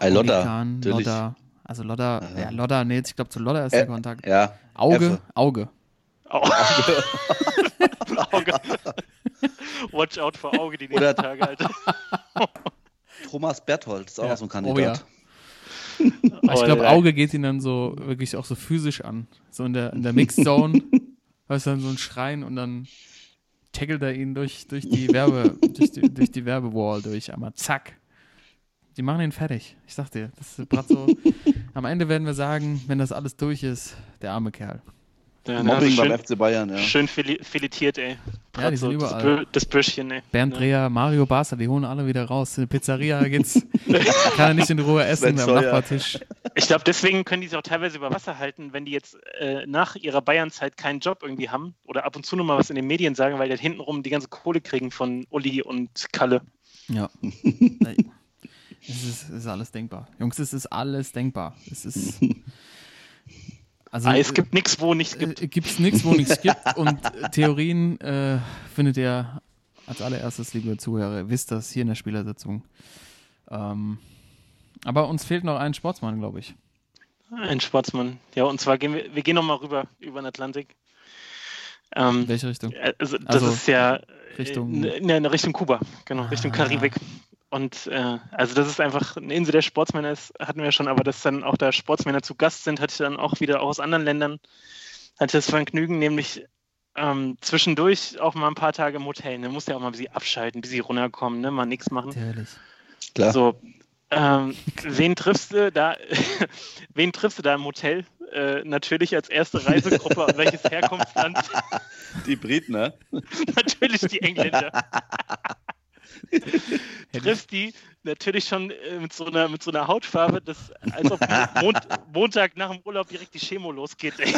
Ey, Lodda. Lodda. Also Lodda, ja, Lodda, nee, ich glaube zu Lodda ist Äh, der Kontakt. Ja, Auge, Effe. Auge. Au- Auge. Watch out for Auge die nächsten Oder- Tage, Alter. Thomas Berthold ist auch Ja. so ein Oh Kandidat. Aber ich glaube. Auge geht ihn dann so wirklich auch so physisch an. So in der, in der Mixzone. weißt du, dann so ein Schreien und dann tackelt er ihn durch, durch die Werbe, durch die, durch die Werbewall durch. Einmal zack. Die machen ihn fertig. Ich sag dir, das ist Brazzo. Am Ende werden wir sagen, wenn das alles durch ist, der arme Kerl. Ja, Mobbing also schön, beim FC Bayern, ja. schön filetiert, ey. Ja, die sind das, überall. Das Bürschchen, ey. Bernd Ja. Dreher, Mario Basler, die holen alle wieder raus. In der Pizzeria geht's, kann er nicht in Ruhe essen am. Nachbartisch. Ich glaube, deswegen können die sich auch teilweise über Wasser halten, wenn die jetzt äh, nach ihrer Bayernzeit keinen Job irgendwie haben oder ab und zu noch mal was in den Medien sagen, weil die halt hintenrum die ganze Kohle kriegen von Uli und Kalle. Ja. Es ist, es ist alles denkbar. Jungs, es ist alles denkbar. Es ist. Also, Ah, es gibt nichts, wo nichts gibt. Äh, gibt's nichts, wo nichts gibt. Und äh, Theorien äh, findet ihr als allererstes, liebe Zuhörer, ihr wisst das hier in der Spielersitzung. Ähm, aber uns fehlt noch ein Sportsmann, glaube ich. Ein Sportsmann. Ja, und zwar gehen wir, wir gehen nochmal rüber über den Atlantik. Ähm, welche Richtung? äh, also, das Also, ist ja Richtung- äh, in, in Richtung Kuba, genau, Richtung Ah. Karibik. Und äh, also das ist einfach eine Insel der Sportsmänner, das hatten wir schon, aber dass dann auch da Sportsmänner zu Gast sind, hatte ich dann auch wieder auch aus anderen Ländern, hatte das Vergnügen, nämlich ähm, zwischendurch auch mal ein paar Tage im Hotel. Ne? Muss ja auch mal ein bisschen abschalten, ein bisschen runterkommen, ne? mal nichts machen. Natürlich. Klar. So, ähm, wen triffst du da? wen triffst du da im Hotel? Äh, natürlich als erste Reisegruppe, welches Herkunftsland? Die Briten, ne? natürlich die Engländer. triffst die natürlich schon äh, mit so einer mit so einer Hautfarbe, das, als ob Mond, Montag nach dem Urlaub direkt die Chemo losgeht. Ey.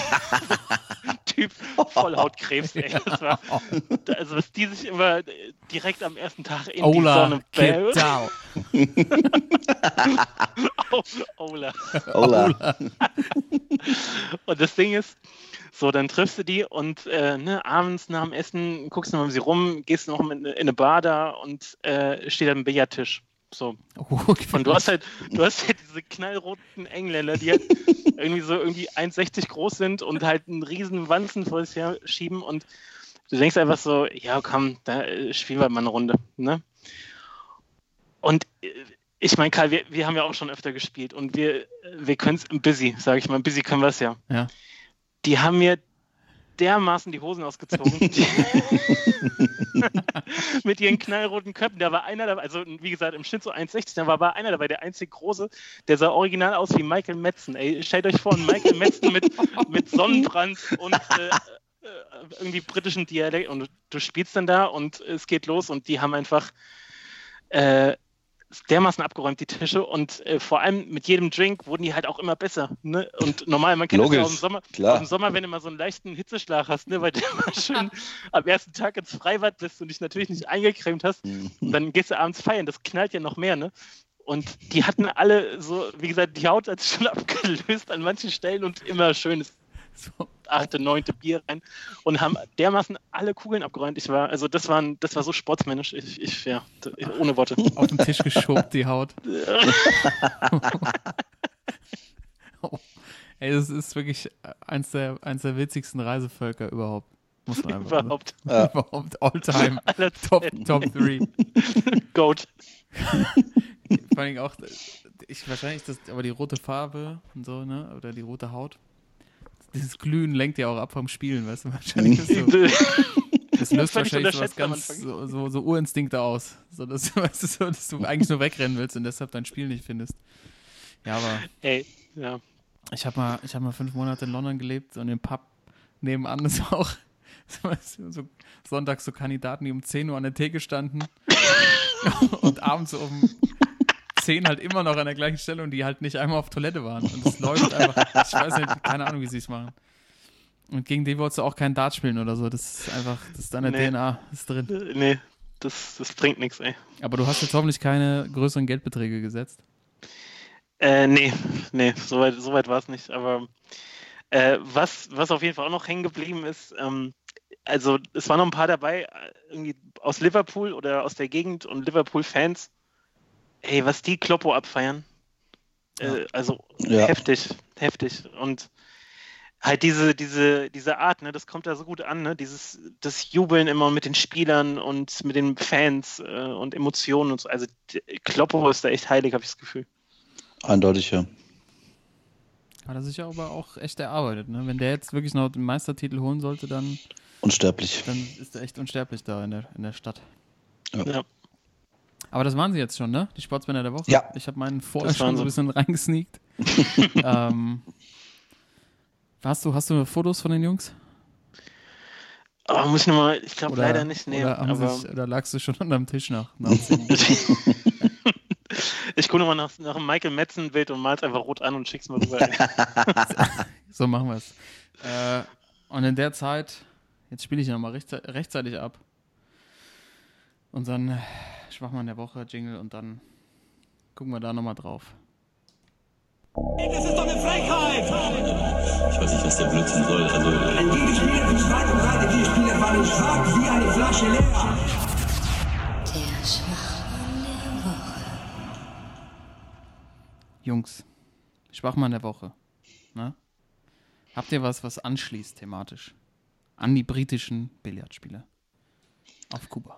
typ voll Hautkrebs. Ey. Das war, also was die sich immer äh, direkt am ersten Tag in die Ola, Sonne bäh- Kiptau. Oh, Ola. Ola. Und das Ding ist, so, dann triffst du die und äh, ne, abends nach dem Essen guckst du noch mal sie rum, gehst noch in, in eine Bar da und äh, steht am Billardtisch. So. Oh, okay. Und du hast halt, du hast halt diese knallroten Engländer, die halt irgendwie so irgendwie 1,60 groß sind und halt einen riesen Wanzen vor sich her schieben und du denkst einfach so, ja komm, da äh, spielen wir mal eine Runde. Ne? Und äh, ich meine, Karl, wir, wir haben ja auch schon öfter gespielt und wir, wir können es im Busy, sage ich mal, im Busy können wir es ja. Ja. Die haben mir dermaßen die Hosen ausgezogen. Mit ihren knallroten Köpfen. Da war einer dabei, also wie gesagt, im Schnitt so 1,60, da war aber einer dabei, der einzig große, der sah original aus wie Michael Metzen. Ey, stellt euch vor, Michael Metzen mit, mit Sonnenbrand und äh, äh, irgendwie britischen Dialekt. Und du spielst dann da und es geht los und die haben einfach äh, dermaßen abgeräumt, die Tische. Und äh, vor allem mit jedem Drink wurden die halt auch immer besser. Ne? Und normal, man kennt das ja Logisch, aus dem Sommer, klar. aus dem Sommer, wenn du mal so einen leichten Hitzeschlag hast, ne? weil du immer schön am ersten Tag ins Freibad bist und dich natürlich nicht eingecremt hast. Mhm. Und dann gehst du abends feiern, das knallt ja noch mehr, ne? Und die hatten alle so, wie gesagt, die Haut hat sich schon abgelöst an manchen Stellen und immer schönes So. Achte, neunte Bier rein und haben dermaßen alle Kugeln abgeräumt. Ich war, also das war, das war so sportsmännisch. Ich, ich ja, ohne Worte. Auf den Tisch geschobt, die Haut. oh. Ey, das ist wirklich eins der, eins der witzigsten Reisevölker überhaupt. Muss man einfach Überhaupt. Ja. überhaupt all time. Top. Top 3. Goat. Vor allem auch, ich, wahrscheinlich das, aber die rote Farbe und so, ne? Oder die rote Haut. Dieses Glühen lenkt ja auch ab vom Spielen, weißt du? Wahrscheinlich ist so, das löst wahrscheinlich so was ganz, so, so, so Urinstinkte aus. So, dass, weißt du, so, dass du eigentlich nur wegrennen willst und deshalb dein Spiel nicht findest. Ja, aber Ey, ja. ich habe mal, ich hab mal fünf Monate in London gelebt und im Pub nebenan ist auch so sonntags so Kandidaten, die um 10 Uhr an der Theke standen und abends so um 10 halt immer noch an der gleichen Stelle und die halt nicht einmal auf Toilette waren. Und es läuft einfach, ich weiß nicht, keine Ahnung, wie sie es machen. Und gegen die wolltest du auch keinen Dart spielen oder so. Das ist einfach, das ist deine Nee. DNA, ist drin. Nee, das, das bringt nichts, ey. Aber du hast jetzt hoffentlich keine größeren Geldbeträge gesetzt. Äh, nee, nee, soweit so war es nicht. Aber äh, was, was auf jeden Fall auch noch hängen geblieben ist, ähm, also es waren noch ein paar dabei, äh, irgendwie aus Liverpool oder aus der Gegend und Liverpool-Fans. Ey, was die Kloppo abfeiern. Äh, also Ja. heftig, heftig. Und halt diese, diese, diese Art, ne, das kommt da so gut an, ne? Dieses, das Jubeln immer mit den Spielern und mit den Fans äh, und Emotionen und so. Also Kloppo ist da echt heilig, habe ich das Gefühl. Eindeutig, ja. Hat er sich ja aber auch echt erarbeitet. Ne? Wenn der jetzt wirklich noch den Meistertitel holen sollte, dann, Unsterblich. dann ist er echt unsterblich da in der, in der Stadt. Ja. Aber das waren sie jetzt schon, ne? Die Sportsmänner der Woche. Ja. Ich habe meinen vorher schon so ein bisschen reingesneakt. ähm, hast, du, hast du Fotos von den Jungs? Oh, muss ich nochmal, ich glaube leider nicht nehmen. oder, aber sich, oder lagst du schon unterm Tisch nach? nach ich gucke nochmal nach, nach einem Michael Metzen-Bild und mal's einfach rot an und schick's mal rüber. So machen wir es. Äh, und in der Zeit, jetzt spiele ich nochmal rechtze rechtzeitig ab. Unseren Schwachmann der Woche, Jingle, und dann gucken wir da nochmal drauf. Das ist doch eine Frechheit! Ich weiß nicht, was der Blödsinn soll. Also, Ein Gegenspieler für Schwein und beide Gegenspieler waren stark wie eine Flasche leer. Der Schwachmann der Woche. Jungs, Schwachmann der Woche. Ne? Habt ihr was, was anschließt thematisch? An die britischen Billardspieler. Auf Kuba.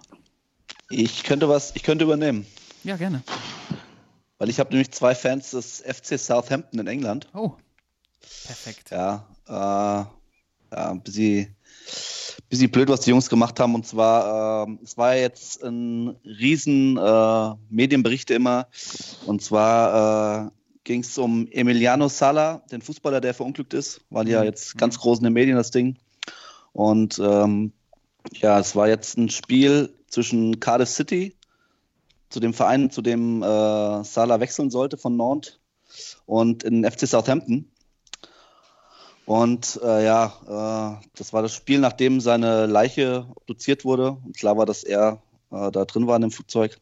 Ich könnte was, ich könnte übernehmen. Ja, gerne. Weil ich habe nämlich zwei Fans des FC Southampton in England. Oh. Perfekt. Ja, äh, ja ein bisschen, bisschen blöd, was die Jungs gemacht haben. Und zwar, äh, es war jetzt ein riesen äh, Medienberichte immer. Und zwar äh, ging es um Emiliano Sala, den Fußballer, der verunglückt ist. War ja jetzt ganz groß in den Medien, das Ding. Und ähm, ja, es war jetzt ein Spiel zwischen Cardiff City, zu dem Verein, zu dem äh, Salah wechseln sollte von Nantes, und in FC Southampton. Und äh, ja, äh, das war das Spiel, nachdem seine Leiche obduziert wurde. Und klar war, dass er äh, da drin war in dem Flugzeug.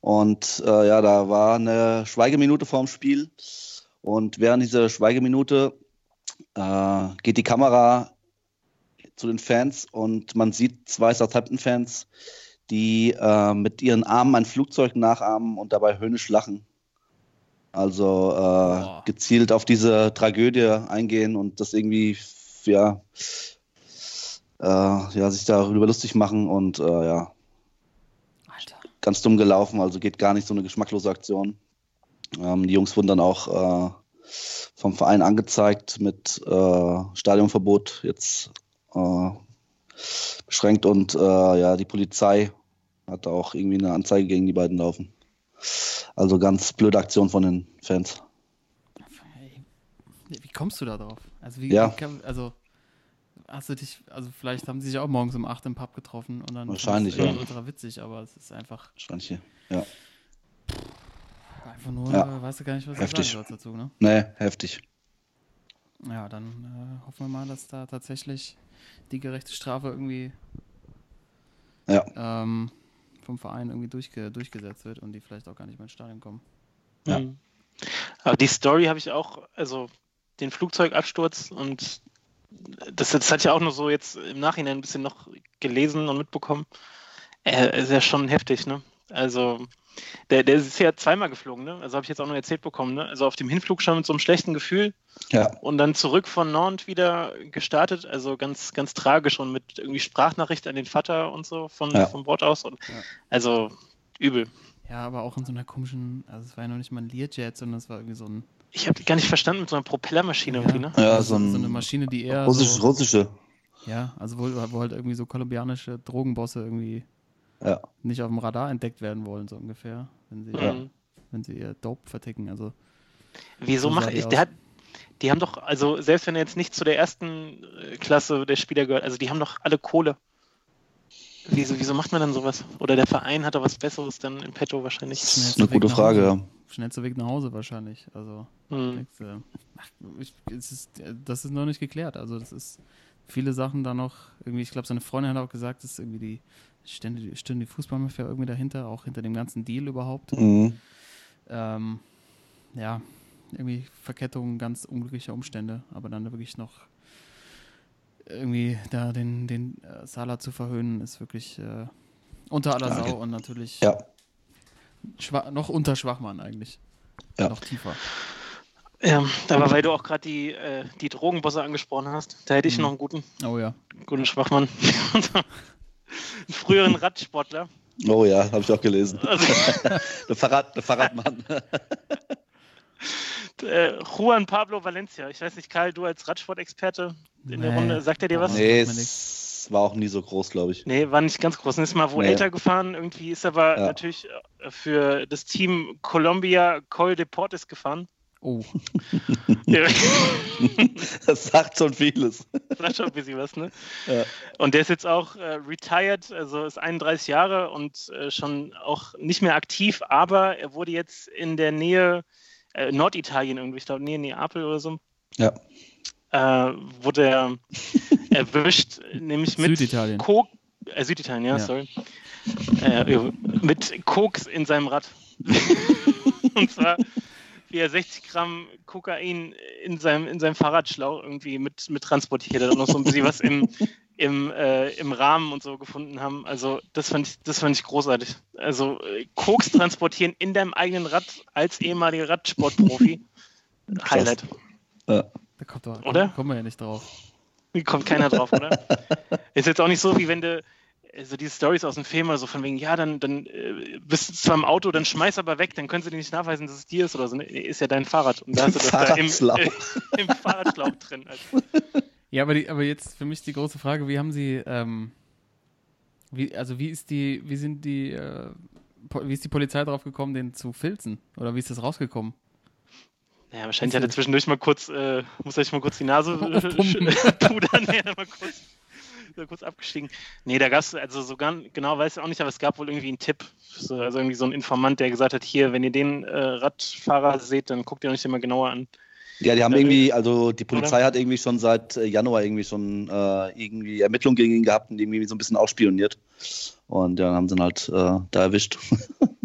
Und äh, ja, da war eine Schweigeminute vorm Spiel. Und während dieser Schweigeminute äh, geht die Kamera zu den Fans und man sieht zwei Southampton-Fans, die äh, mit ihren Armen ein Flugzeug nachahmen und dabei höhnisch lachen. Also äh, gezielt auf diese Tragödie eingehen und das irgendwie, ja, äh, ja, sich darüber lustig machen und äh, ja, Alter. ganz dumm gelaufen, also geht gar nicht so eine geschmacklose Aktion. Ähm, die Jungs wurden dann auch äh, vom Verein angezeigt mit äh, Stadionverbot jetzt äh, beschränkt und äh, ja, die Polizei hat auch irgendwie eine Anzeige gegen die beiden laufen. Also ganz blöde Aktion von den Fans. Wie kommst du da drauf? Also, wie, Ja. wie also, hast du dich, also vielleicht haben sie sich auch morgens um 8 im Pub getroffen und dann Wahrscheinlich, ja. ultra witzig, aber es ist einfach, Wahrscheinlich. Ja. einfach nur, Ja. weißt du gar nicht, was Heftig. du sagen dazu, ne? Nee, heftig. Ja, dann äh, hoffen wir mal, dass da tatsächlich die gerechte Strafe irgendwie Ja. ähm, vom Verein irgendwie durchge durchgesetzt wird und die vielleicht auch gar nicht mehr ins Stadion kommen. Ja. Mhm. Aber die Story habe ich auch, also den Flugzeugabsturz und das, das hat ja auch nur so jetzt im Nachhinein ein bisschen noch gelesen und mitbekommen. Äh, ist ja schon heftig, ne? Also der, der ist ja zweimal geflogen, ne? Also habe ich jetzt auch nur erzählt bekommen, ne? Also auf dem Hinflug schon mit so einem schlechten Gefühl Ja. und dann zurück von Nantes wieder gestartet, also ganz, ganz tragisch und mit irgendwie Sprachnachricht an den Vater und so von, Ja. vom Bord aus. Und, Ja. Also übel. Ja, aber auch in so einer komischen, also es war ja noch nicht mal ein Learjet, sondern es war irgendwie so ein Ich habe gar nicht verstanden mit so einer Propellermaschine irgendwie, ne? Ja, also so ein so eine Maschine, die eher russisch, so, russische. ja, also wo, wo halt irgendwie so kolumbianische Drogenbosse irgendwie Ja. nicht auf dem Radar entdeckt werden wollen, so ungefähr, wenn sie, Mhm. wenn sie ihr Dope verticken. Also Wieso So macht ich, der hat, die haben doch, also selbst wenn er jetzt nicht zu der ersten äh, Klasse der Spieler gehört, also die haben doch alle Kohle. Wieso, wieso macht man dann sowas? Oder der Verein hat da was Besseres dann im Petto wahrscheinlich. schnellster Eine gute nach Frage, ja. Schnellster Weg nach Hause wahrscheinlich. Also Hm. denkst du, ach, ich, es ist, das ist noch nicht geklärt. Also das ist viele Sachen da noch irgendwie. Ich glaube, seine Freundin hat auch gesagt, dass irgendwie die stände, stünde die Fußballmafia irgendwie dahinter, auch hinter dem ganzen Deal überhaupt. Mhm. Ähm, ja, irgendwie Verkettung ganz unglücklicher Umstände, aber dann wirklich noch irgendwie da den, den äh, Salah zu verhöhnen, ist wirklich äh, unter aller Sau und natürlich Ja. noch unter Schwachmann eigentlich. Ja. Noch tiefer. Ja, aber weil du auch gerade die, äh, die Drogenbosse angesprochen hast, da hätte ich Mhm. noch einen guten, Oh ja. guten Schwachmann. einen früheren Radsportler. Oh ja, habe ich auch gelesen. Also, Der, Fahrrad, der Fahrradmann. äh, Juan Pablo Valencia. Ich weiß nicht, Karl, du als Radsportexperte in der Nee. Runde, sagt er dir was? nee, es war auch nie so groß, glaube ich. Nee, war nicht ganz groß. Ist mal wohl Nee. älter gefahren. Irgendwie ist aber Ja. natürlich äh, für das Team Colombia Col Deportes gefahren. Oh, Das sagt schon vieles. das war schon ein bisschen was, ne? Ja. Und der ist jetzt auch äh, retired, also ist 31 Jahre und äh, schon auch nicht mehr aktiv, aber er wurde jetzt in der Nähe, äh, Norditalien irgendwie, ich glaube Nähe Neapel oder so, Ja. äh, wurde er erwischt, nämlich mit Süditalien. Kok äh, Süditalien, ja, Ja. sorry. Äh, mit Koks in seinem Rad. Und zwar wie er 60 Gramm Kokain in seinem, in seinem Fahrradschlauch irgendwie mit, mit transportiert hat und noch so ein bisschen was im, im, äh, im Rahmen und so gefunden haben. Also das fand ich, das fand ich großartig. Also äh, Koks transportieren in deinem eigenen Rad als ehemaliger Radsportprofi. Highlight. Ja. da kommt doch, Oder? kommen wir ja nicht drauf. Kommt keiner drauf, oder? Ist jetzt auch nicht so, wie wenn du äh, so diese Stories aus dem Film oder so von wegen, ja, dann, dann äh, bist du zwar im Auto, dann schmeiß aber weg, dann können sie dir nicht nachweisen, dass es dir ist oder so. Nee, ist ja dein Fahrrad. Und da hast du das da im, Fahrradschlauch. äh, im Fahrradschlauch drin. Also, Ja, aber, die, aber jetzt für mich die große Frage, wie haben Sie, ähm, wie, also wie ist die, wie sind die, äh, wie ist die Polizei drauf gekommen, den zu filzen? Oder wie ist das rausgekommen? ja, wahrscheinlich hat er zwischendurch mal kurz, äh, muss er sich mal kurz die Nase pudern, nee, mal kurz, er kurz abgestiegen. Nee, da gab es, also so ganz genau weiß ich auch nicht, aber es gab wohl irgendwie einen Tipp. So, also irgendwie so ein Informant, der gesagt hat, hier, wenn ihr den äh, Radfahrer seht, dann guckt ihr euch den mal genauer an. Ja, die haben Ja, irgendwie, also die Polizei hat irgendwie schon seit äh, Januar irgendwie schon äh, irgendwie Ermittlungen gegen ihn gehabt und irgendwie so ein bisschen ausspioniert. Und ja, dann haben sie ihn halt äh, da erwischt.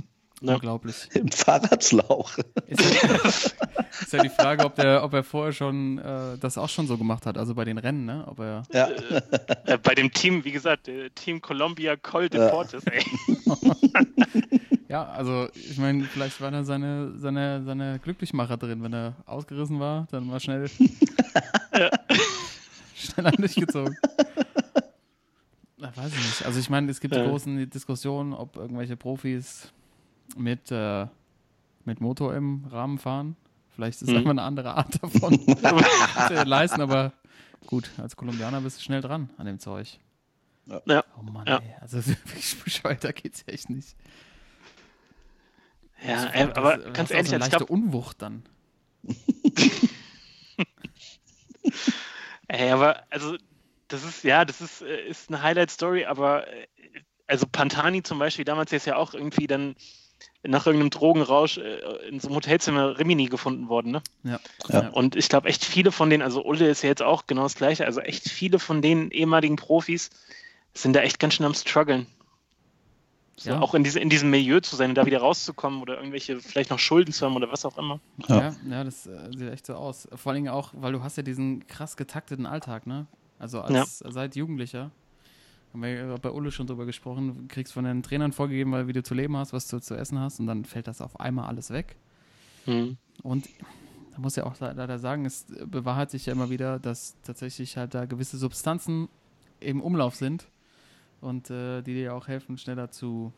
Ja. Unglaublich. Im Fahrradschlauch. Ist ja, ist ja die Frage, ob, der, ob er vorher schon äh, das auch schon so gemacht hat, also bei den Rennen, ne? Ob er, Ja. Äh, bei dem Team, wie gesagt, äh, Team Columbia Col Deportes, ey. ja, also ich meine, vielleicht waren da seine, seine, seine Glücklichmacher drin. Wenn er ausgerissen war, dann war schnell, schnell an dich gezogen. Na, weiß ich nicht. Also ich meine, es gibt Ja. großen Diskussionen, ob irgendwelche Profis mit, äh, mit Motor im Rahmen fahren. Vielleicht ist es Mhm. einfach eine andere Art davon zu leisten, aber gut, als Kolumbianer bist du schnell dran an dem Zeug. Ja. Oh Mann, Ja. ey. Also wirklich bescheuerter geht's echt nicht. Ja, Das- äh, das- aber das ganz auch ehrlich, so eine ich leichte glaube, Unwucht dann. ey, aber also das ist ja, das ist, äh, ist eine Highlight-Story, aber äh, also Pantani zum Beispiel, damals ist ja auch irgendwie dann nach irgendeinem Drogenrausch äh, in so einem Hotelzimmer Rimini gefunden worden, ne? Ja. Ja. Und ich glaube, echt viele von denen, also Ulle ist ja jetzt auch genau das Gleiche, also echt viele von den ehemaligen Profis sind da echt ganz schön am struggeln. So, Ja. Auch in, diese, in diesem Milieu zu sein und da wieder rauszukommen oder irgendwelche vielleicht noch Schulden zu haben oder was auch immer. Ja. Ja, ja, das äh, sieht echt so aus. Vor allen Dingen auch, weil du hast ja diesen krass getakteten Alltag, ne? Also als seit Jugendlicher. Haben wir ja bei Ulle schon drüber gesprochen, du kriegst von den Trainern vorgegeben, weil wie du zu leben hast, was du zu essen hast und dann fällt das auf einmal alles weg. Mhm. Und da muss ja auch le- leider sagen, es bewahrheit sich ja immer wieder, dass tatsächlich halt da gewisse Substanzen im Umlauf sind und äh, die dir auch helfen, schneller zu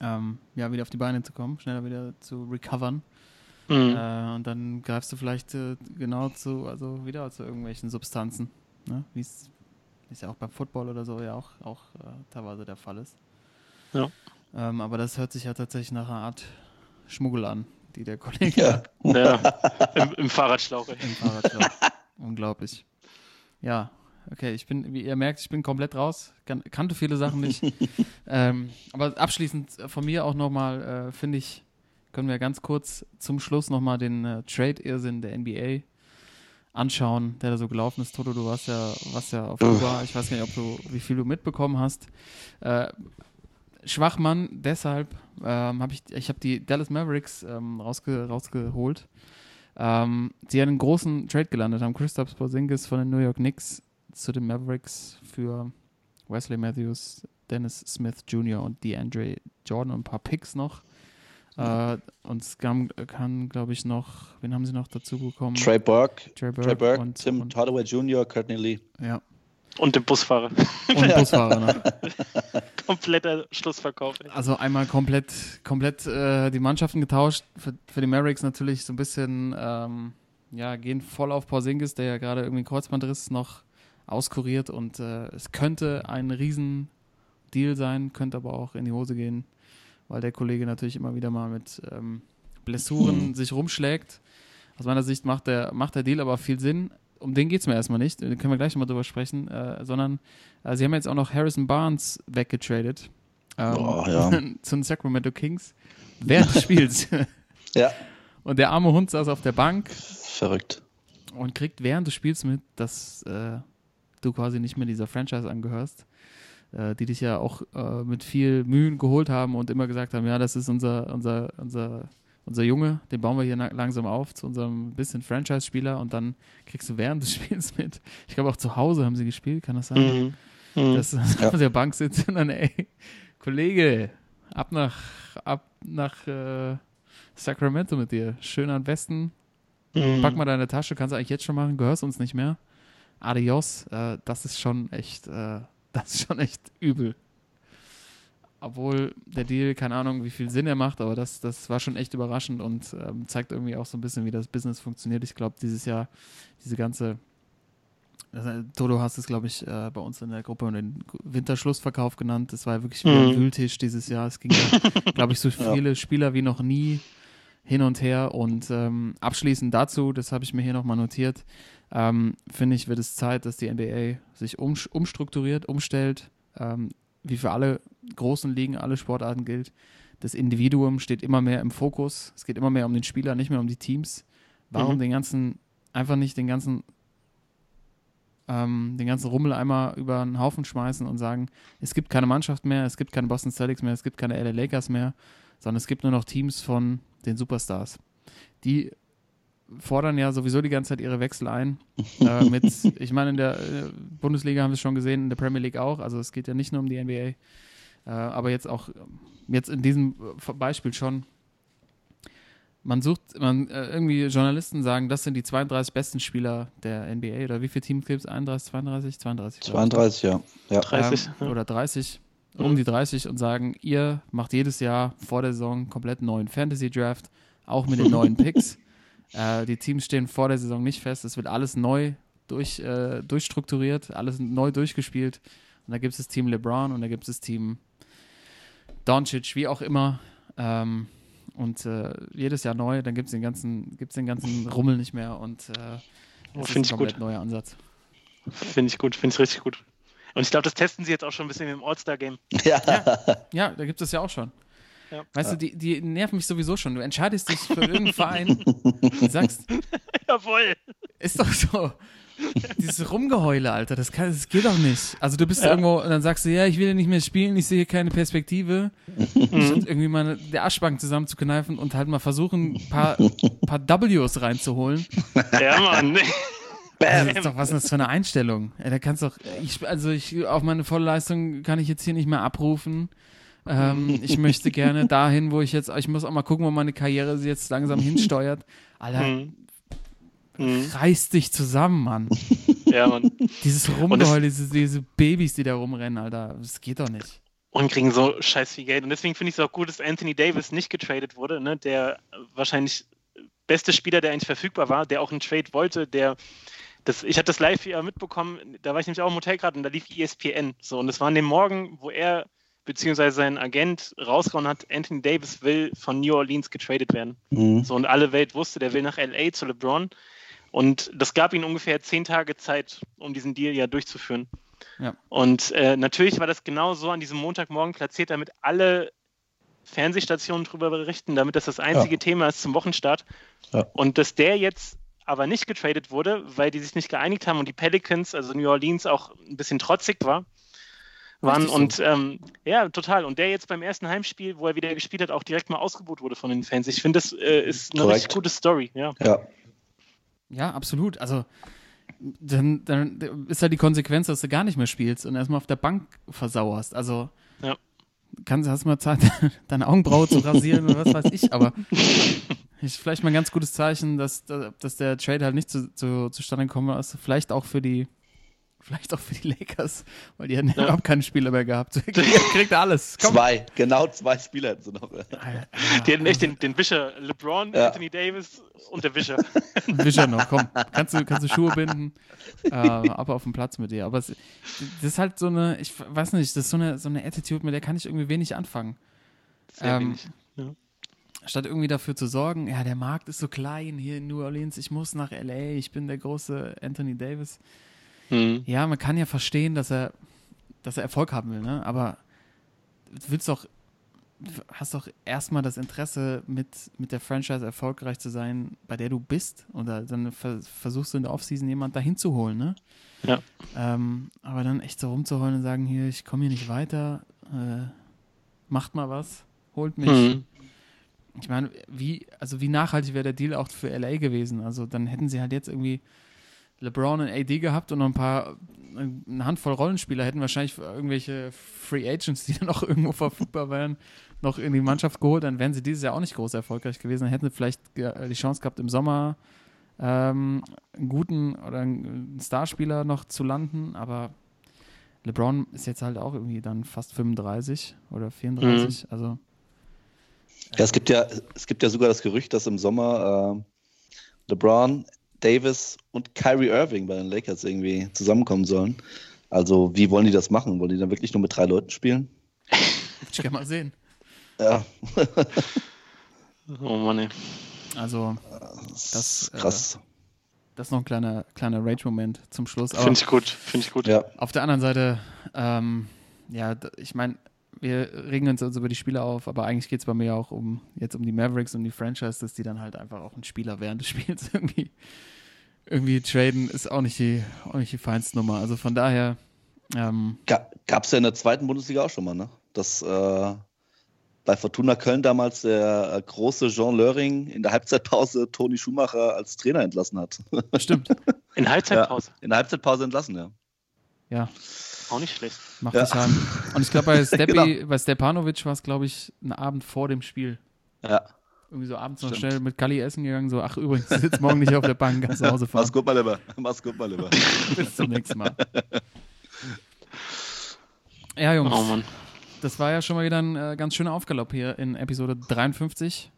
ähm, ja, wieder auf die Beine zu kommen, schneller wieder zu recovern. Mhm. Äh, und dann greifst du vielleicht äh, genau zu, also wieder zu irgendwelchen Substanzen. Ne? Wie es ist ja auch beim Football oder so ja auch, auch äh, teilweise der Fall ist. Ja. Ähm, aber das hört sich ja tatsächlich nach einer Art Schmuggel an, die der Kollege Ja. Ja, im, im Fahrradschlauch. Im Fahrradschlauch. Unglaublich. Ja, okay, ich bin, wie ihr merkt, ich bin komplett raus. Kan kannte viele Sachen nicht. ähm, aber abschließend von mir auch nochmal, äh, finde ich, können wir ganz kurz zum Schluss nochmal den äh, Trade-Irrsinn der NBA anschauen, der da so gelaufen ist. Toto, du warst ja, warst ja auf Kuba. Ich weiß gar nicht, ob du, wie viel du mitbekommen hast. Äh, Schwachmann, deshalb ähm, habe ich, ich habe die Dallas Mavericks ähm, rausge, rausgeholt. Ähm, die einen großen Trade gelandet haben. Christoph Porzingis von den New York Knicks zu den Mavericks für Wesley Matthews, Dennis Smith Jr. und DeAndre Jordan und ein paar Picks noch. Äh, und es kam, kann, glaube ich, noch, wen haben sie noch dazu bekommen? Trey Burke, Trey Trey Burke und, Tim und, Hardaway Jr., Courtney Lee. ja, Und den Busfahrer. und Busfahrer noch. Kompletter Schlussverkauf. Ey. Also einmal komplett, komplett äh, die Mannschaften getauscht. Für, für die Mavericks natürlich so ein bisschen, ähm, ja, gehen voll auf Porzingis, der ja gerade irgendwie einen Kreuzbandriss noch auskuriert und äh, es könnte ein Riesendeal sein, könnte aber auch in die Hose gehen, weil der Kollege natürlich immer wieder mal mit ähm, Blessuren sich rumschlägt. Aus meiner Sicht macht der, macht der Deal aber viel Sinn. Um den geht es mir erstmal nicht, da können wir gleich nochmal drüber sprechen, äh, sondern äh, sie haben jetzt auch noch Harrison Barnes weggetradet ähm, Oh, ja. zu den Sacramento Kings während des Spiels. Ja, Und der arme Hund saß auf der Bank verrückt. und kriegt während des Spiels mit, dass äh, du quasi nicht mehr dieser Franchise angehörst, die dich ja auch äh, mit viel Mühen geholt haben und immer gesagt haben, ja, das ist unser, unser, unser, unser Junge, den bauen wir hier langsam auf zu unserem bisschen Franchise-Spieler und dann kriegst du während des Spiels mit. Ich glaube auch zu Hause haben sie gespielt, kann das sein? Mhm. Mhm. Dass du auf der Bank sitzt und dann, ey, Kollege, ab nach, ab nach äh, Sacramento mit dir. Schön an Westen, Mhm. pack mal deine Tasche, kannst du eigentlich jetzt schon machen, gehörst uns nicht mehr. Adios, äh, das ist schon echt, äh, das ist schon echt übel. Obwohl der Deal, keine Ahnung, wie viel Sinn er macht, aber das, das war schon echt überraschend und ähm, zeigt irgendwie auch so ein bisschen, wie das Business funktioniert. Ich glaube, dieses Jahr, diese ganze, also, Toto hast es, glaube ich, äh, bei uns in der Gruppe den Winterschlussverkauf genannt. Das war wirklich wie ein Mhm. Wühltisch dieses Jahr. Es ging, ja, glaube ich, so viele Spieler wie noch nie hin und her. Und ähm, abschließend dazu, das habe ich mir hier nochmal notiert, ähm, finde ich, wird es Zeit, dass die NBA sich um, umstrukturiert, umstellt, ähm, wie für alle großen Ligen, alle Sportarten gilt. Das Individuum steht immer mehr im Fokus. Es geht immer mehr um den Spieler, nicht mehr um die Teams. Warum Mhm. den ganzen, einfach nicht den ganzen, ähm, den ganzen Rummel einmal über einen Haufen schmeißen und sagen, es gibt keine Mannschaft mehr, es gibt keine Boston Celtics mehr, es gibt keine LA Lakers mehr, sondern es gibt nur noch Teams von den Superstars. Die fordern ja sowieso die ganze Zeit ihre Wechsel ein. äh, mit, ich meine, in der äh, Bundesliga haben wir es schon gesehen, in der Premier League auch. Also es geht ja nicht nur um die NBA, äh, aber jetzt auch jetzt in diesem äh, Beispiel schon. Man sucht, man äh, irgendwie Journalisten sagen, das sind die 32 besten Spieler der NBA oder wie viele Teams gibt es? 31, 32, 32? glaub ich. 32, ja. ja. 30. Ähm, oder 30, um die 30 und sagen, ihr macht jedes Jahr vor der Saison komplett einen neuen Fantasy Draft, auch mit den neuen Picks. Äh, die Teams stehen vor der Saison nicht fest, es wird alles neu durch, äh, durchstrukturiert, alles neu durchgespielt. Und da gibt es das Team LeBron und da gibt es das Team Doncic, wie auch immer. Ähm, und äh, jedes Jahr neu, dann gibt es den, ganzen- gibt's den ganzen Rummel nicht mehr und äh, Oh, das ist ein ich komplett gut. neuer Ansatz. Finde ich gut, finde ich richtig gut. Und ich glaube, das testen sie jetzt auch schon ein bisschen im All-Star-Game. ja. Ja, da gibt es ja auch schon. Ja. Weißt du, die, die nerven mich sowieso schon. Du entscheidest dich für irgendeinen Verein und sagst, Jawohl. ist doch so. Dieses Rumgeheule, Alter, das, kann, das geht doch nicht. Also du bist irgendwo und dann sagst du, ja, ich will ja nicht mehr spielen, ich sehe keine Perspektive. Statt irgendwie mal der Aschbank zusammenzukneifen und halt mal versuchen, ein paar, paar Ws reinzuholen. Ja, Mann. Also, das ist doch was ist das für eine Einstellung? Ja, da kannst doch, ich, also ich, auf meine volle Leistung kann ich jetzt hier nicht mehr abrufen. Ähm, ich möchte gerne dahin, wo ich jetzt, ich muss auch mal gucken, wo meine Karriere sie jetzt langsam hinsteuert. Alter, Mhm. Mhm. reiß dich zusammen, Mann. Ja, Mann. Dieses Rumgeheul, diese, diese Babys, die da rumrennen, Alter, das geht doch nicht. Und kriegen so scheiß viel Geld. Und deswegen finde ich es auch gut, dass Anthony Davis nicht getradet wurde, ne? der wahrscheinlich beste Spieler, der eigentlich verfügbar war, der auch einen Trade wollte, der das, ich hatte das live ja mitbekommen, da war ich nämlich auch im Hotel gerade und da lief ESPN. So, und das war an dem Morgen, wo er beziehungsweise sein Agent rausgehauen hat, Anthony Davis will von New Orleans getradet werden. Mhm. So, und alle Welt wusste, der will nach LA zu LeBron. Und das gab ihm ungefähr zehn Tage Zeit, um diesen Deal ja durchzuführen. Ja. Und äh, natürlich war das genau so an diesem Montagmorgen platziert, damit alle Fernsehstationen darüber berichten, damit das das einzige Ja. Thema ist zum Wochenstart. Ja. Und dass der jetzt aber nicht getradet wurde, weil die sich nicht geeinigt haben und die Pelicans, also New Orleans, auch ein bisschen trotzig war. Waren so. und ähm, ja, total. Und der jetzt beim ersten Heimspiel, wo er wieder gespielt hat, auch direkt mal ausgebucht wurde von den Fans. Ich finde, das äh, ist eine Korrekt. richtig gute Story. Ja. Ja. Ja, absolut. Also dann, dann ist halt die Konsequenz, dass du gar nicht mehr spielst und erstmal auf der Bank versauerst. Also Ja. kannst, hast mal Zeit, deine Augenbraue zu rasieren oder was weiß ich, aber ist vielleicht mal ein ganz gutes Zeichen, dass, dass der Trade halt nicht zu, zu, zustande gekommen ist. Vielleicht auch für die Vielleicht auch für die Lakers, weil die hätten ja. überhaupt keine Spieler mehr gehabt. Kriegt, kriegt alles. Komm. Zwei, genau zwei Spieler hätten sie noch. Die hätten echt den, den Wischer, LeBron, Ja. Anthony Davis und der Wischer. Wischer noch, komm. Kannst du, kannst du Schuhe binden, äh, aber auf dem Platz mit dir. Aber es, das ist halt so eine, ich weiß nicht, das ist so eine, so eine Attitude, mit der kann ich irgendwie wenig anfangen. Sehr Ähm, wenig. Ja. statt irgendwie dafür zu sorgen, ja, der Markt ist so klein hier in New Orleans, ich muss nach LA, ich bin der große Anthony Davis. Mhm. Ja, man kann ja verstehen, dass er, dass er Erfolg haben will, ne? Aber du willst doch, hast doch erstmal das Interesse, mit, mit der Franchise erfolgreich zu sein, bei der du bist. Oder dann ver versuchst du in der Offseason jemand dahin zu holen, ne? Ja. Ähm, aber dann echt so rumzuheulen und sagen, hier, ich komme hier nicht weiter, äh, macht mal was, holt mich. Mhm. Ich meine, wie, also wie nachhaltig wäre der Deal auch für LA gewesen? Also dann hätten sie halt jetzt irgendwie LeBron und AD gehabt und noch ein paar, eine Handvoll Rollenspieler hätten wahrscheinlich irgendwelche Free Agents, die dann auch irgendwo verfügbar wären, noch in die Mannschaft geholt, dann wären sie dieses Jahr auch nicht groß erfolgreich gewesen. Dann hätten sie vielleicht ge- die Chance gehabt, im Sommer ähm, einen guten oder einen Starspieler noch zu landen, aber LeBron ist jetzt halt auch irgendwie dann fast 35 oder 34, also Ja, es gibt ja, es gibt ja sogar das Gerücht, dass im Sommer äh, LeBron, Davis und Kyrie Irving bei den Lakers irgendwie zusammenkommen sollen. Also, wie wollen die das machen? Wollen die dann wirklich nur mit drei Leuten spielen? würde ich gerne mal sehen. Ja, Oh Mann, ey. Also das ist krass. das ist noch ein kleiner, kleiner Rage-Moment zum Schluss. Finde ich gut, finde ich gut. ja, Auf der anderen Seite, ähm, ja, ich meine, wir regen uns also über die Spieler auf, aber eigentlich geht es bei mir auch um jetzt um die Mavericks und die Franchise, dass die dann halt einfach auch einen Spieler während des Spiels irgendwie, irgendwie traden, ist auch nicht die, auch nicht die feinste Nummer. Also von daher, ähm, Gab es ja in der zweiten Bundesliga auch schon mal, ne? Dass äh, bei Fortuna Köln damals der äh, große Jean Löring in der Halbzeitpause Toni Schumacher als Trainer entlassen hat. stimmt, In Halbzeitpause. In der Halbzeitpause entlassen, ja. ja, Auch nicht schlecht. macht Ja. heim. Und ich glaube, bei, Steppi, Genau. bei Stepanovic war es, glaube ich, ein Abend vor dem Spiel. Ja, Irgendwie so abends noch Stimmt. schnell mit Kali essen gegangen, so, ach übrigens, du sitzt morgen nicht auf der Bank, kannst nach Hause fahren. mach's gut, mal lieber. Mach's gut, mal lieber. Bis zum nächsten Mal. Ja, Jungs, Oh Mann. das war ja schon mal wieder ein äh, ganz schöner Aufgalopp hier in Episode 53.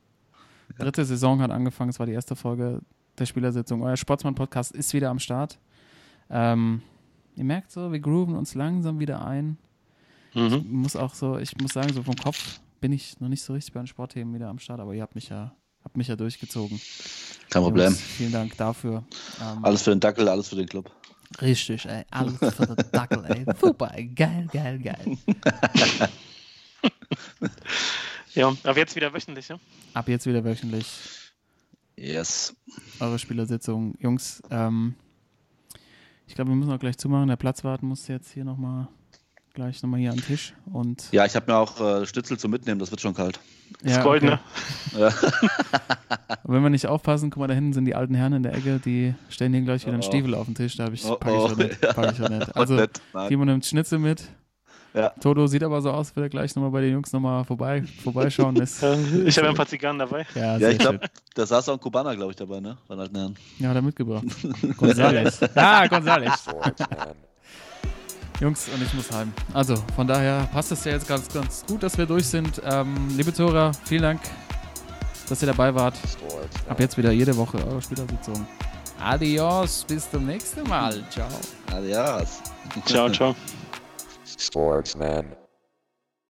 Dritte Saison hat angefangen, es war die erste Folge der Spielersitzung. Euer Sportsmann-Podcast ist wieder am Start. Ähm, ihr merkt so, wir grooven uns langsam wieder ein. Mhm. Muss auch so, ich muss sagen, so vom Kopf bin ich noch nicht so richtig bei den Sportthemen wieder am Start, aber ihr habt mich ja, habt mich ja durchgezogen. Kein Problem. Jungs, vielen Dank dafür. Ähm, Alles für den Dackel, alles für den Club. Richtig, ey. Alles für den Dackel, ey. Super, ey. geil, geil, geil. Ja, aber jetzt wieder wöchentlich, ja? Ab jetzt wieder wöchentlich Yes. eure Spielersitzung. Jungs, ähm, ich glaube, wir müssen auch gleich zumachen. Der Platzwart muss jetzt hier nochmal gleich nochmal hier am Tisch. Und Ja, ich habe mir auch äh, Schnitzel zum Mitnehmen, das wird schon kalt. Das ja, Goldene. okay. Und wenn wir nicht aufpassen, guck mal, da hinten sind die alten Herren in der Ecke, die stellen hier gleich wieder einen Oh, oh. Stiefel auf den Tisch. Da habe ich, Oh, pack ich oh, auch nicht. ja. Pack ich auch nicht. Also. Timo nimmt Schnitzel mit. Ja. Toto sieht aber so aus, will er gleich nochmal bei den Jungs nochmal vorbei, vorbeischauen. Ist, Ja, Ich habe ja ein paar Zigarren dabei. ja, Ja, ich glaube, da saß auch ein Kubaner, glaube ich, dabei, ne? Von alten Herren. Ja, hat er mitgebracht. Gonzales. Ah, Gonzales. Jungs, und ich muss heim. Also, von daher passt es ja jetzt ganz, ganz gut, dass wir durch sind. Ähm, liebe Zuhörer, vielen Dank, dass ihr dabei wart. Ab jetzt wieder jede Woche eure Spielersitzung. Adios, bis zum nächsten Mal. Ciao. Adios. Ciao, ciao. Sportsman.